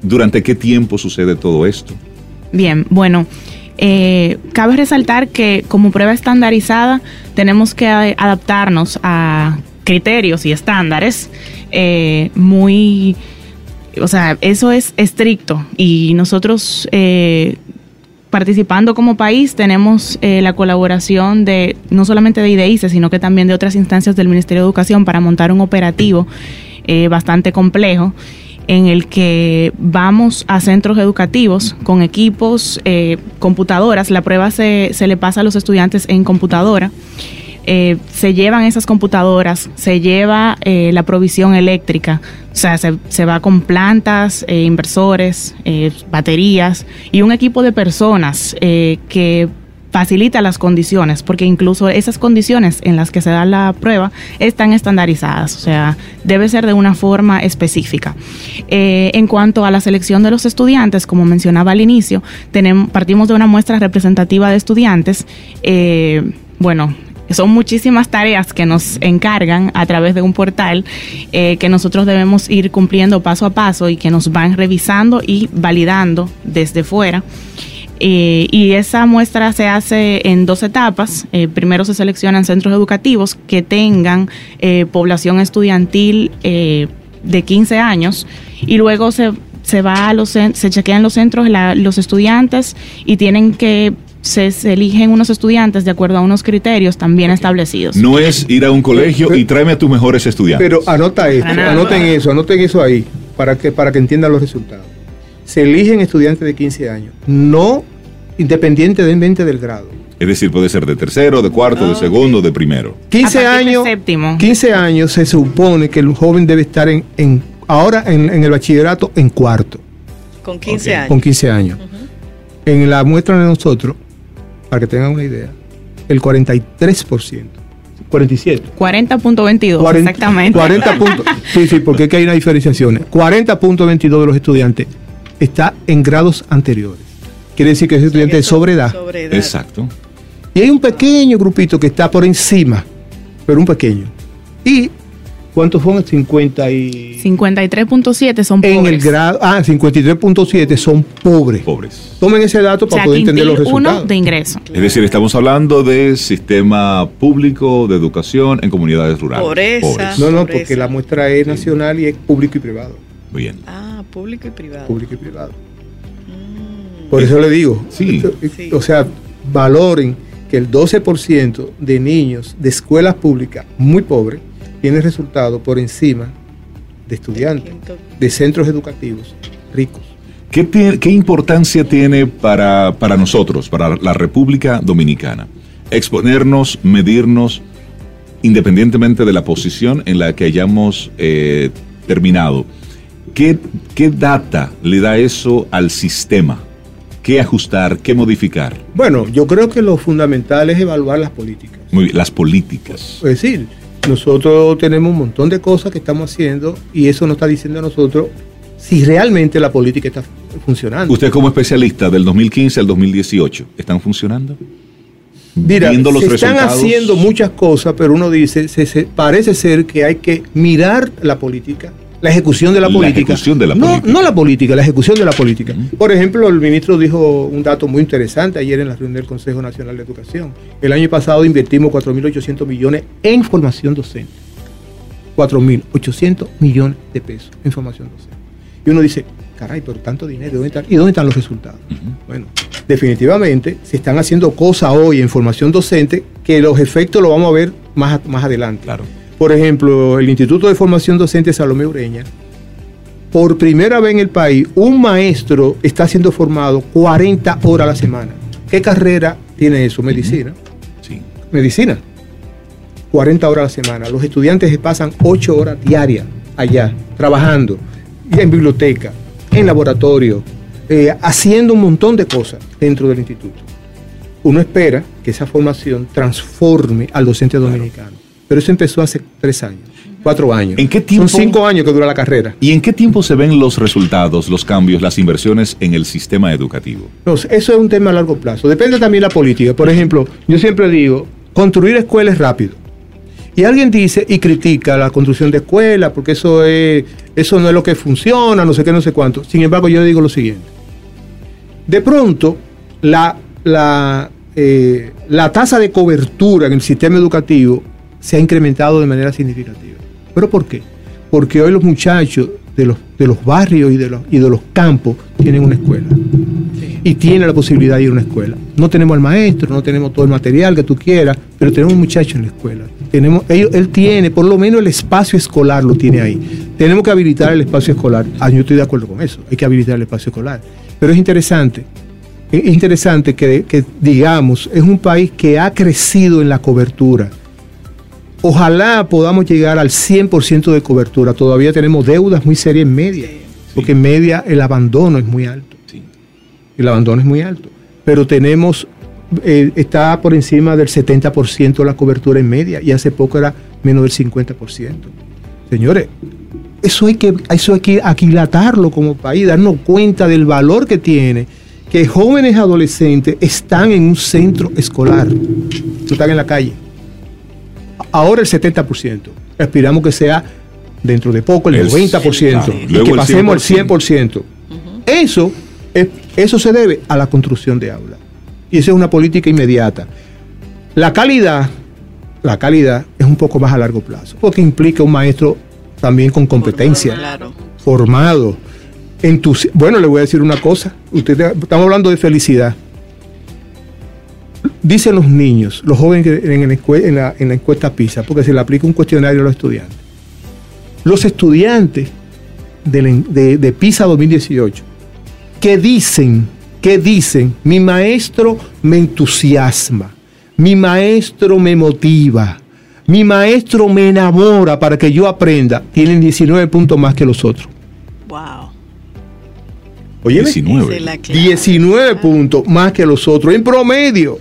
durante qué tiempo sucede todo esto. Bien, bueno, eh, cabe resaltar que como prueba estandarizada tenemos que adaptarnos a criterios y estándares eh, muy, o sea, eso es estricto. Y nosotros eh, participando como país tenemos eh, la colaboración de no solamente de IDEICE, sino que también de otras instancias del Ministerio de Educación para montar un operativo eh, bastante complejo en el que vamos a centros educativos con equipos, eh, computadoras, la prueba se, se le pasa a los estudiantes en computadora, eh, se llevan esas computadoras, se lleva eh, la provisión eléctrica, o sea, se, se va con plantas, inversores, baterías y un equipo de personas que facilita las condiciones, porque incluso esas condiciones en las que se da la prueba están estandarizadas, o sea, debe ser de una forma específica. Eh, en cuanto a la selección de los estudiantes, como mencionaba al inicio, tenemos, partimos de una muestra representativa de estudiantes. eh, bueno, son muchísimas tareas que nos encargan a través de un portal eh, que nosotros debemos ir cumpliendo paso a paso y que nos van revisando y validando desde fuera. Eh, y esa muestra se hace en dos etapas. Eh, primero se seleccionan centros educativos que tengan eh, población estudiantil eh, de 15 años y luego se, se va a los se chequean los centros la- los estudiantes y tienen que se, se eligen unos estudiantes de acuerdo a unos criterios también establecidos. No es ir a un colegio y tráeme a tus mejores estudiantes. Pero anota esto, anoten eso, anoten eso ahí, para que, para que entiendan los resultados. Se eligen estudiantes de 15 años, no independientemente del grado. es decir, puede ser de tercero, de cuarto, de segundo, de primero. 15 A partir de años, séptimo. 15 años se supone que el joven debe estar en, en- ahora en, en el bachillerato en cuarto, Con 15 Ok. años. con 15 años. En la muestra de nosotros, para que tengan una idea, el 43%, 47. 40.22, 40 exactamente. 40 puntos. Sí, sí, porque es que hay una diferenciación. 40.22 de los estudiantes está en grados anteriores. Quiere decir que ese estudiante es sobre edad. Sobre edad. Exacto. Y hay un pequeño grupito que está por encima, pero un pequeño. ¿Y cuántos son? 50 y... 53.7 son En el pobres. grado... Ah, 53.7 son pobres. Pobres. Tomen ese dato o para sea, poder entender los quintil uno resultados. de ingreso. Es decir, estamos hablando de sistema público de educación en comunidades rurales. Pobreza. Pobres. No, no, Pobreza. porque la muestra es nacional y es público y privado. Muy bien. Ah, público y privado. Público y privado. Mm. Por eso le digo, Sí. esto- Sí. o sea, valoren que el 12% de niños de escuelas públicas muy pobres tiene resultados por encima de estudiantes de centros educativos ricos. ¿Qué, qué importancia tiene para, para nosotros, para la República Dominicana? Exponernos, medirnos, independientemente de la posición en la que hayamos eh, terminado. ¿Qué, ¿Qué data le da eso al sistema? ¿Qué ajustar? ¿Qué modificar? Bueno, yo creo que lo fundamental es evaluar las políticas. Muy bien, las políticas. Es decir, nosotros tenemos un montón de cosas que estamos haciendo y eso nos está diciendo a nosotros si realmente la política está funcionando. Usted como especialista del 2015 al 2018, ¿están funcionando? Mira, Viendo los se están haciendo muchas cosas, pero uno dice, se- se- parece ser que hay que mirar la política, la ejecución de la, La política. ejecución de la no, política. No la política, la ejecución de la política. Por ejemplo, el ministro dijo un dato muy interesante ayer en la reunión del Consejo Nacional de Educación. El año pasado invertimos 4.800 millones en formación docente. 4.800 millones de pesos en formación docente. Y uno dice, caray, pero tanto dinero, ¿dónde están? ¿y dónde están los resultados? Bueno, definitivamente se están haciendo cosas hoy en formación docente que los efectos los vamos a ver más, más adelante. Claro. Por ejemplo, el Instituto de Formación Docente Salomé Ureña, por primera vez en el país, un maestro está siendo formado 40 horas a la semana. ¿Qué carrera tiene eso? Medicina. Sí. Medicina. 40 horas a la semana. Los estudiantes se pasan 8 horas diarias allá, trabajando, y en biblioteca, en laboratorio, eh, haciendo un montón de cosas dentro del instituto. Uno espera que esa formación transforme al docente dominicano. Pero eso empezó hace tres años, cuatro años. ¿En qué tiempo? Son cinco años que dura la carrera. ¿Y en qué tiempo se ven los resultados, los cambios, las inversiones en el sistema educativo? No, eso es un tema a largo plazo. Depende también de la política. Por ejemplo, yo siempre digo, construir escuelas es rápido. Y alguien dice y critica la construcción de escuelas porque eso, es, eso no es lo que funciona, no sé qué, no sé cuánto. Sin embargo, yo digo lo siguiente. De pronto, la, la, eh, la tasa de cobertura en el sistema educativo se ha incrementado de manera significativa. ¿Pero por qué? Porque hoy los muchachos de los, de los barrios y de los, y de los campos tienen una escuela. Y tienen la posibilidad de ir a una escuela. No tenemos al maestro, no tenemos todo el material que tú quieras, pero tenemos un muchacho en la escuela. Tenemos, ellos, él tiene, por lo menos el espacio escolar lo tiene ahí. Tenemos que habilitar el espacio escolar. Ah, yo estoy de acuerdo con eso. Hay que habilitar el espacio escolar. Pero es interesante, es interesante que, que digamos, es un país que ha crecido en la cobertura. Ojalá podamos llegar al 100% de cobertura. Todavía tenemos deudas muy serias en media, porque en media el abandono es muy alto. Sí. El abandono es muy alto. Pero tenemos, eh, está por encima del 70% la cobertura en media y hace poco era menos del 50%. Señores, eso hay que, eso hay que aquilatarlo como país, darnos cuenta del valor que tiene que jóvenes adolescentes están en un centro escolar, no están en la calle. Ahora el 70%. Aspiramos que sea dentro de poco el, El- 90% claro. y Luego que el pasemos al 100%. 100%. Eso, es- eso se debe a la construcción de aulas. Y esa es una política inmediata. La calidad, la calidad es un poco más a largo plazo, porque implica un maestro también con competencia Claro. formado. entusi- bueno, le voy a decir una cosa. Usted, estamos hablando de felicidad. Dicen los niños, los jóvenes en, la encue- en la, en la encuesta PISA, porque se le aplica un cuestionario a los estudiantes. Los estudiantes de, de PISA 2018, que dicen, que dicen, mi maestro me entusiasma, mi maestro me motiva, mi maestro me enamora para que yo aprenda, tienen 19 puntos más que los otros. Wow. Oye, 19. Esa es la clave. 19 puntos más que los otros en promedio.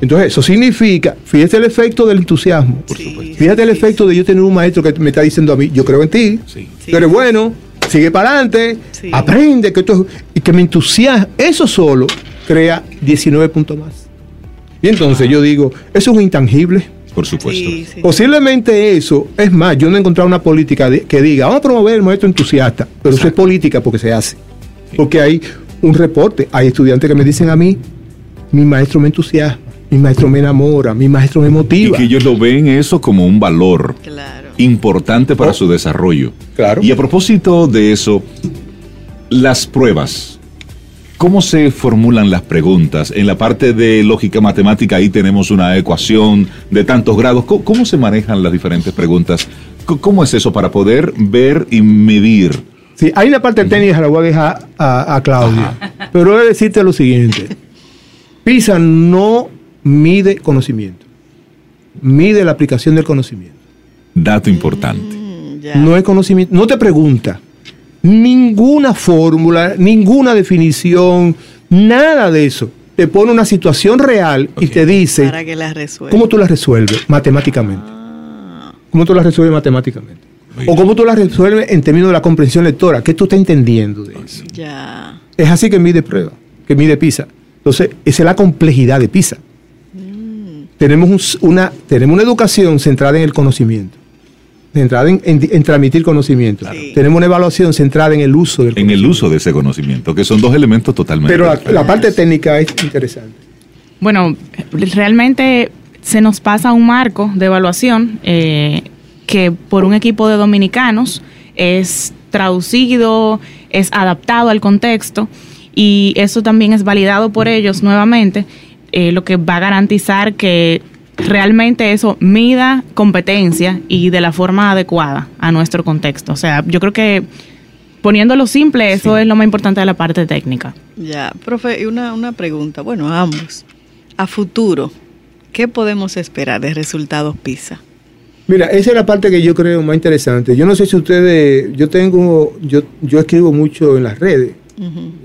Entonces, eso significa, fíjate el efecto del entusiasmo. Sí, Fíjate el sí, efecto de yo tener un maestro que me está diciendo a mí, yo creo en ti, Sí. Sí, tú eres sí, bueno, sigue para adelante, Sí. aprende, que esto es- y que me entusiasma. Eso solo crea 19 puntos más. Y entonces yo digo, eso es un intangible. Por supuesto. Sí, sí. Posiblemente eso, es más, yo no he encontrado una política de- que diga, vamos a promover el maestro entusiasta, pero eso es política porque se hace. Porque hay un reporte, hay estudiantes que me dicen a mí, mi maestro me entusiasma, mi maestro me enamora, mi maestro me Y motiva. que ellos lo ven eso como un valor Claro. importante para Oh. su desarrollo. Claro. Y a propósito de eso, las pruebas. ¿Cómo se formulan las preguntas? En la parte de lógica matemática ahí tenemos una ecuación de tantos grados. ¿Cómo, cómo se manejan las diferentes preguntas? ¿Cómo es eso para poder ver y medir? Sí, hay una parte técnica, la voy a dejar a, a Claudia, pero voy a decirte lo siguiente. PISA no mide conocimiento, mide la aplicación del conocimiento. Dato importante. Mm. No es conocimiento, no te pregunta ninguna fórmula, ninguna definición, nada de eso. Te pone una situación real y te dice Para que la resuelva. cómo tú la resuelves matemáticamente. Ah, ¿Cómo tú la resuelves matemáticamente? Muy O cómo tú la resuelves en términos de la comprensión lectora. ¿Qué tú estás entendiendo de eso? ya. Es así que mide prueba, que mide PISA. Entonces, esa es la complejidad de PISA. Tenemos, una, tenemos una educación centrada en el conocimiento, centrada en, en- en transmitir conocimiento. Sí. Tenemos una evaluación centrada en el uso del En el uso de ese conocimiento, que son dos elementos totalmente Pero la parte técnica es interesante. Bueno, realmente se nos pasa un marco de evaluación eh, que por un equipo de dominicanos es traducido, es adaptado al contexto y eso también es validado por ellos nuevamente, eh, lo que va a garantizar que realmente eso mida competencia y de la forma adecuada a nuestro contexto. O sea, yo creo que poniéndolo simple, eso es lo más importante de la parte técnica. Ya, profe, y una, una pregunta, bueno, ambos. A futuro, ¿qué podemos esperar de resultados PISA? Mira, esa es la parte que yo creo más interesante. Yo no sé si ustedes, yo tengo, yo, yo escribo mucho en las redes.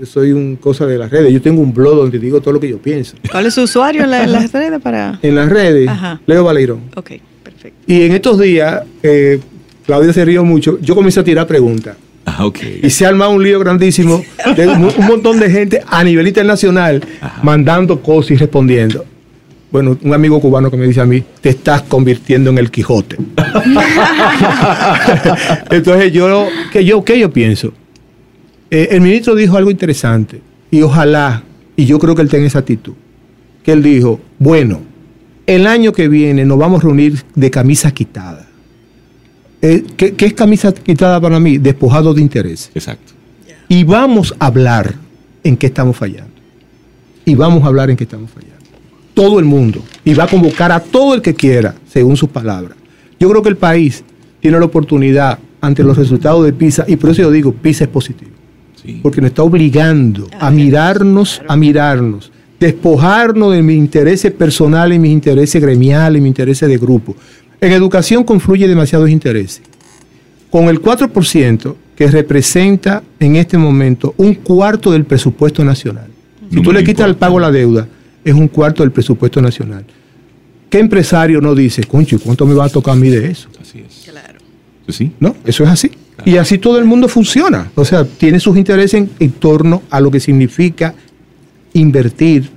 Yo soy un cosa de las redes. Yo tengo un blog donde digo todo lo que yo pienso. ¿Cuál es su usuario en, la- en las redes para...? En las redes, Ajá. Leo Baleirón. Ok, perfecto. Y en estos días, eh, Claudia se rió mucho, yo comencé a tirar preguntas. Ah, ok. Y se ha armado un lío grandísimo de un, un montón de gente a nivel internacional mandando cosas y respondiendo. Bueno, un amigo cubano que me dice a mí, te estás convirtiendo en el Quijote. Entonces yo, ¿qué yo, qué yo pienso? Eh, el ministro dijo algo interesante y ojalá, y yo creo que él tenga esa actitud, que él dijo, bueno, el año que viene nos vamos a reunir de camisa quitada. Eh, ¿qué, qué es camisa quitada para mí? Despojado de interés. Exacto. Y vamos a hablar en qué estamos fallando. Y vamos a hablar en qué estamos fallando. Todo el mundo. Y va a convocar a todo el que quiera, según sus palabras. Yo creo que el país tiene la oportunidad ante los resultados de PISA, y por eso yo digo, PISA es positivo. Sí. Porque nos está obligando a mirarnos, a mirarnos, despojarnos de mis intereses personales, mis intereses gremiales, mis intereses de grupo. En educación confluye demasiados intereses. Con el 4% que representa en este momento un cuarto del presupuesto nacional. Si tú le quitas el pago a la deuda, es un cuarto del presupuesto nacional. ¿Qué empresario no dice, concho, ¿y ¿cuánto me va a tocar a mí de eso? Así es. Claro. Sí. ¿No? Eso es así. Y así todo el mundo funciona. O sea, tiene sus intereses en, en torno a lo que significa invertir.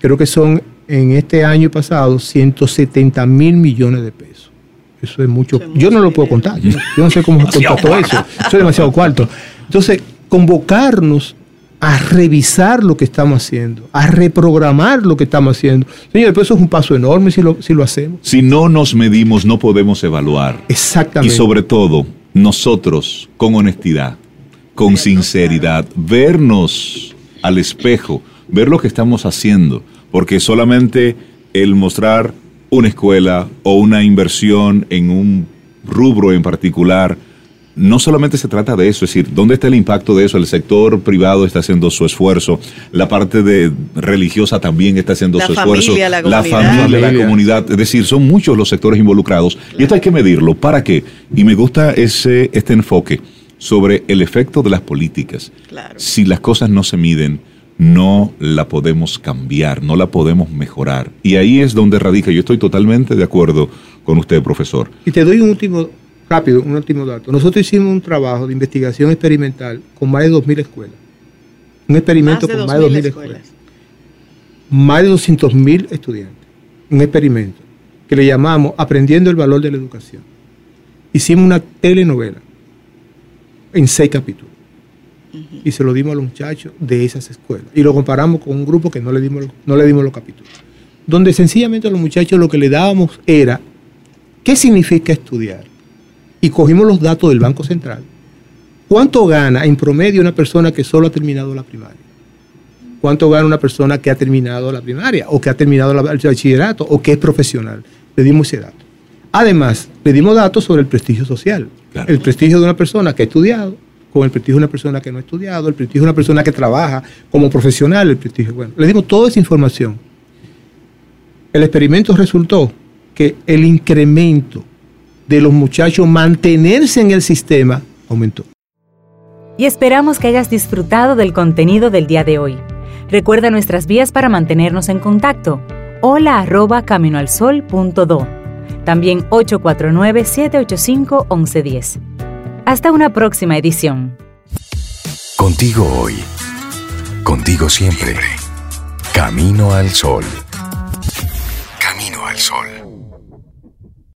Creo que son en este año pasado 170 mil millones de pesos. Eso es mucho. Eso es yo no lo puedo contar. Yo, yo no sé cómo se contrató eso. Eso es demasiado cuarto. Entonces, convocarnos a revisar lo que estamos haciendo, a reprogramar lo que estamos haciendo. Señor, pues eso es un paso enorme si lo, si lo hacemos. Si no nos medimos, no podemos evaluar. Y Exactamente. sobre todo, nosotros, con honestidad, con sinceridad, vernos al espejo, ver lo que estamos haciendo, porque solamente el mostrar una escuela o una inversión en un rubro en particular, no solamente se trata de eso, es decir, ¿dónde está el impacto de eso? El sector privado está haciendo su esfuerzo, la parte de religiosa también está haciendo La su esfuerzo, familia, la la comunidad. familia, la comunidad, es decir, son muchos los sectores involucrados y esto hay que medirlo. ¿Para qué? Y me gusta ese, este enfoque sobre el efecto de las políticas. Claro. Si las cosas no se miden, no la podemos cambiar, no la podemos mejorar. Y ahí es donde radica, yo estoy totalmente de acuerdo con usted, profesor. Y te doy un último, rápido, un último dato. Nosotros hicimos un trabajo de investigación experimental con más de 2.000 escuelas. Un experimento Más con más de 2.000 2.000 escuelas. escuelas. Más de 200.000 estudiantes. Un experimento que le llamamos Aprendiendo el Valor de la Educación. Hicimos una telenovela en seis capítulos. Y se lo dimos a los muchachos de esas escuelas. Y lo comparamos con un grupo que no le dimos, no le dimos los capítulos. Donde sencillamente a los muchachos lo que le dábamos era ¿Qué significa estudiar? Y cogimos los datos del Banco Central. ¿Cuánto gana en promedio una persona que solo ha terminado la primaria? ¿Cuánto gana una persona que ha terminado la primaria o que ha terminado la- el bachillerato o que es profesional? Le dimos ese dato. Además, le dimos datos sobre el prestigio social. Claro. El prestigio de una persona que ha estudiado, con el prestigio de una persona que no ha estudiado, el prestigio de una persona que trabaja como profesional, el prestigio. Bueno, le dimos toda esa información. El experimento resultó que el incremento de los muchachos mantenerse en el sistema aumentó. Y esperamos que hayas disfrutado del contenido del día de hoy. Recuerda nuestras vías para mantenernos en contacto. Hola arroba caminoalsol.do. También 849-785-1110. Hasta una próxima edición. Contigo hoy. Contigo siempre. Camino al sol. Camino al sol.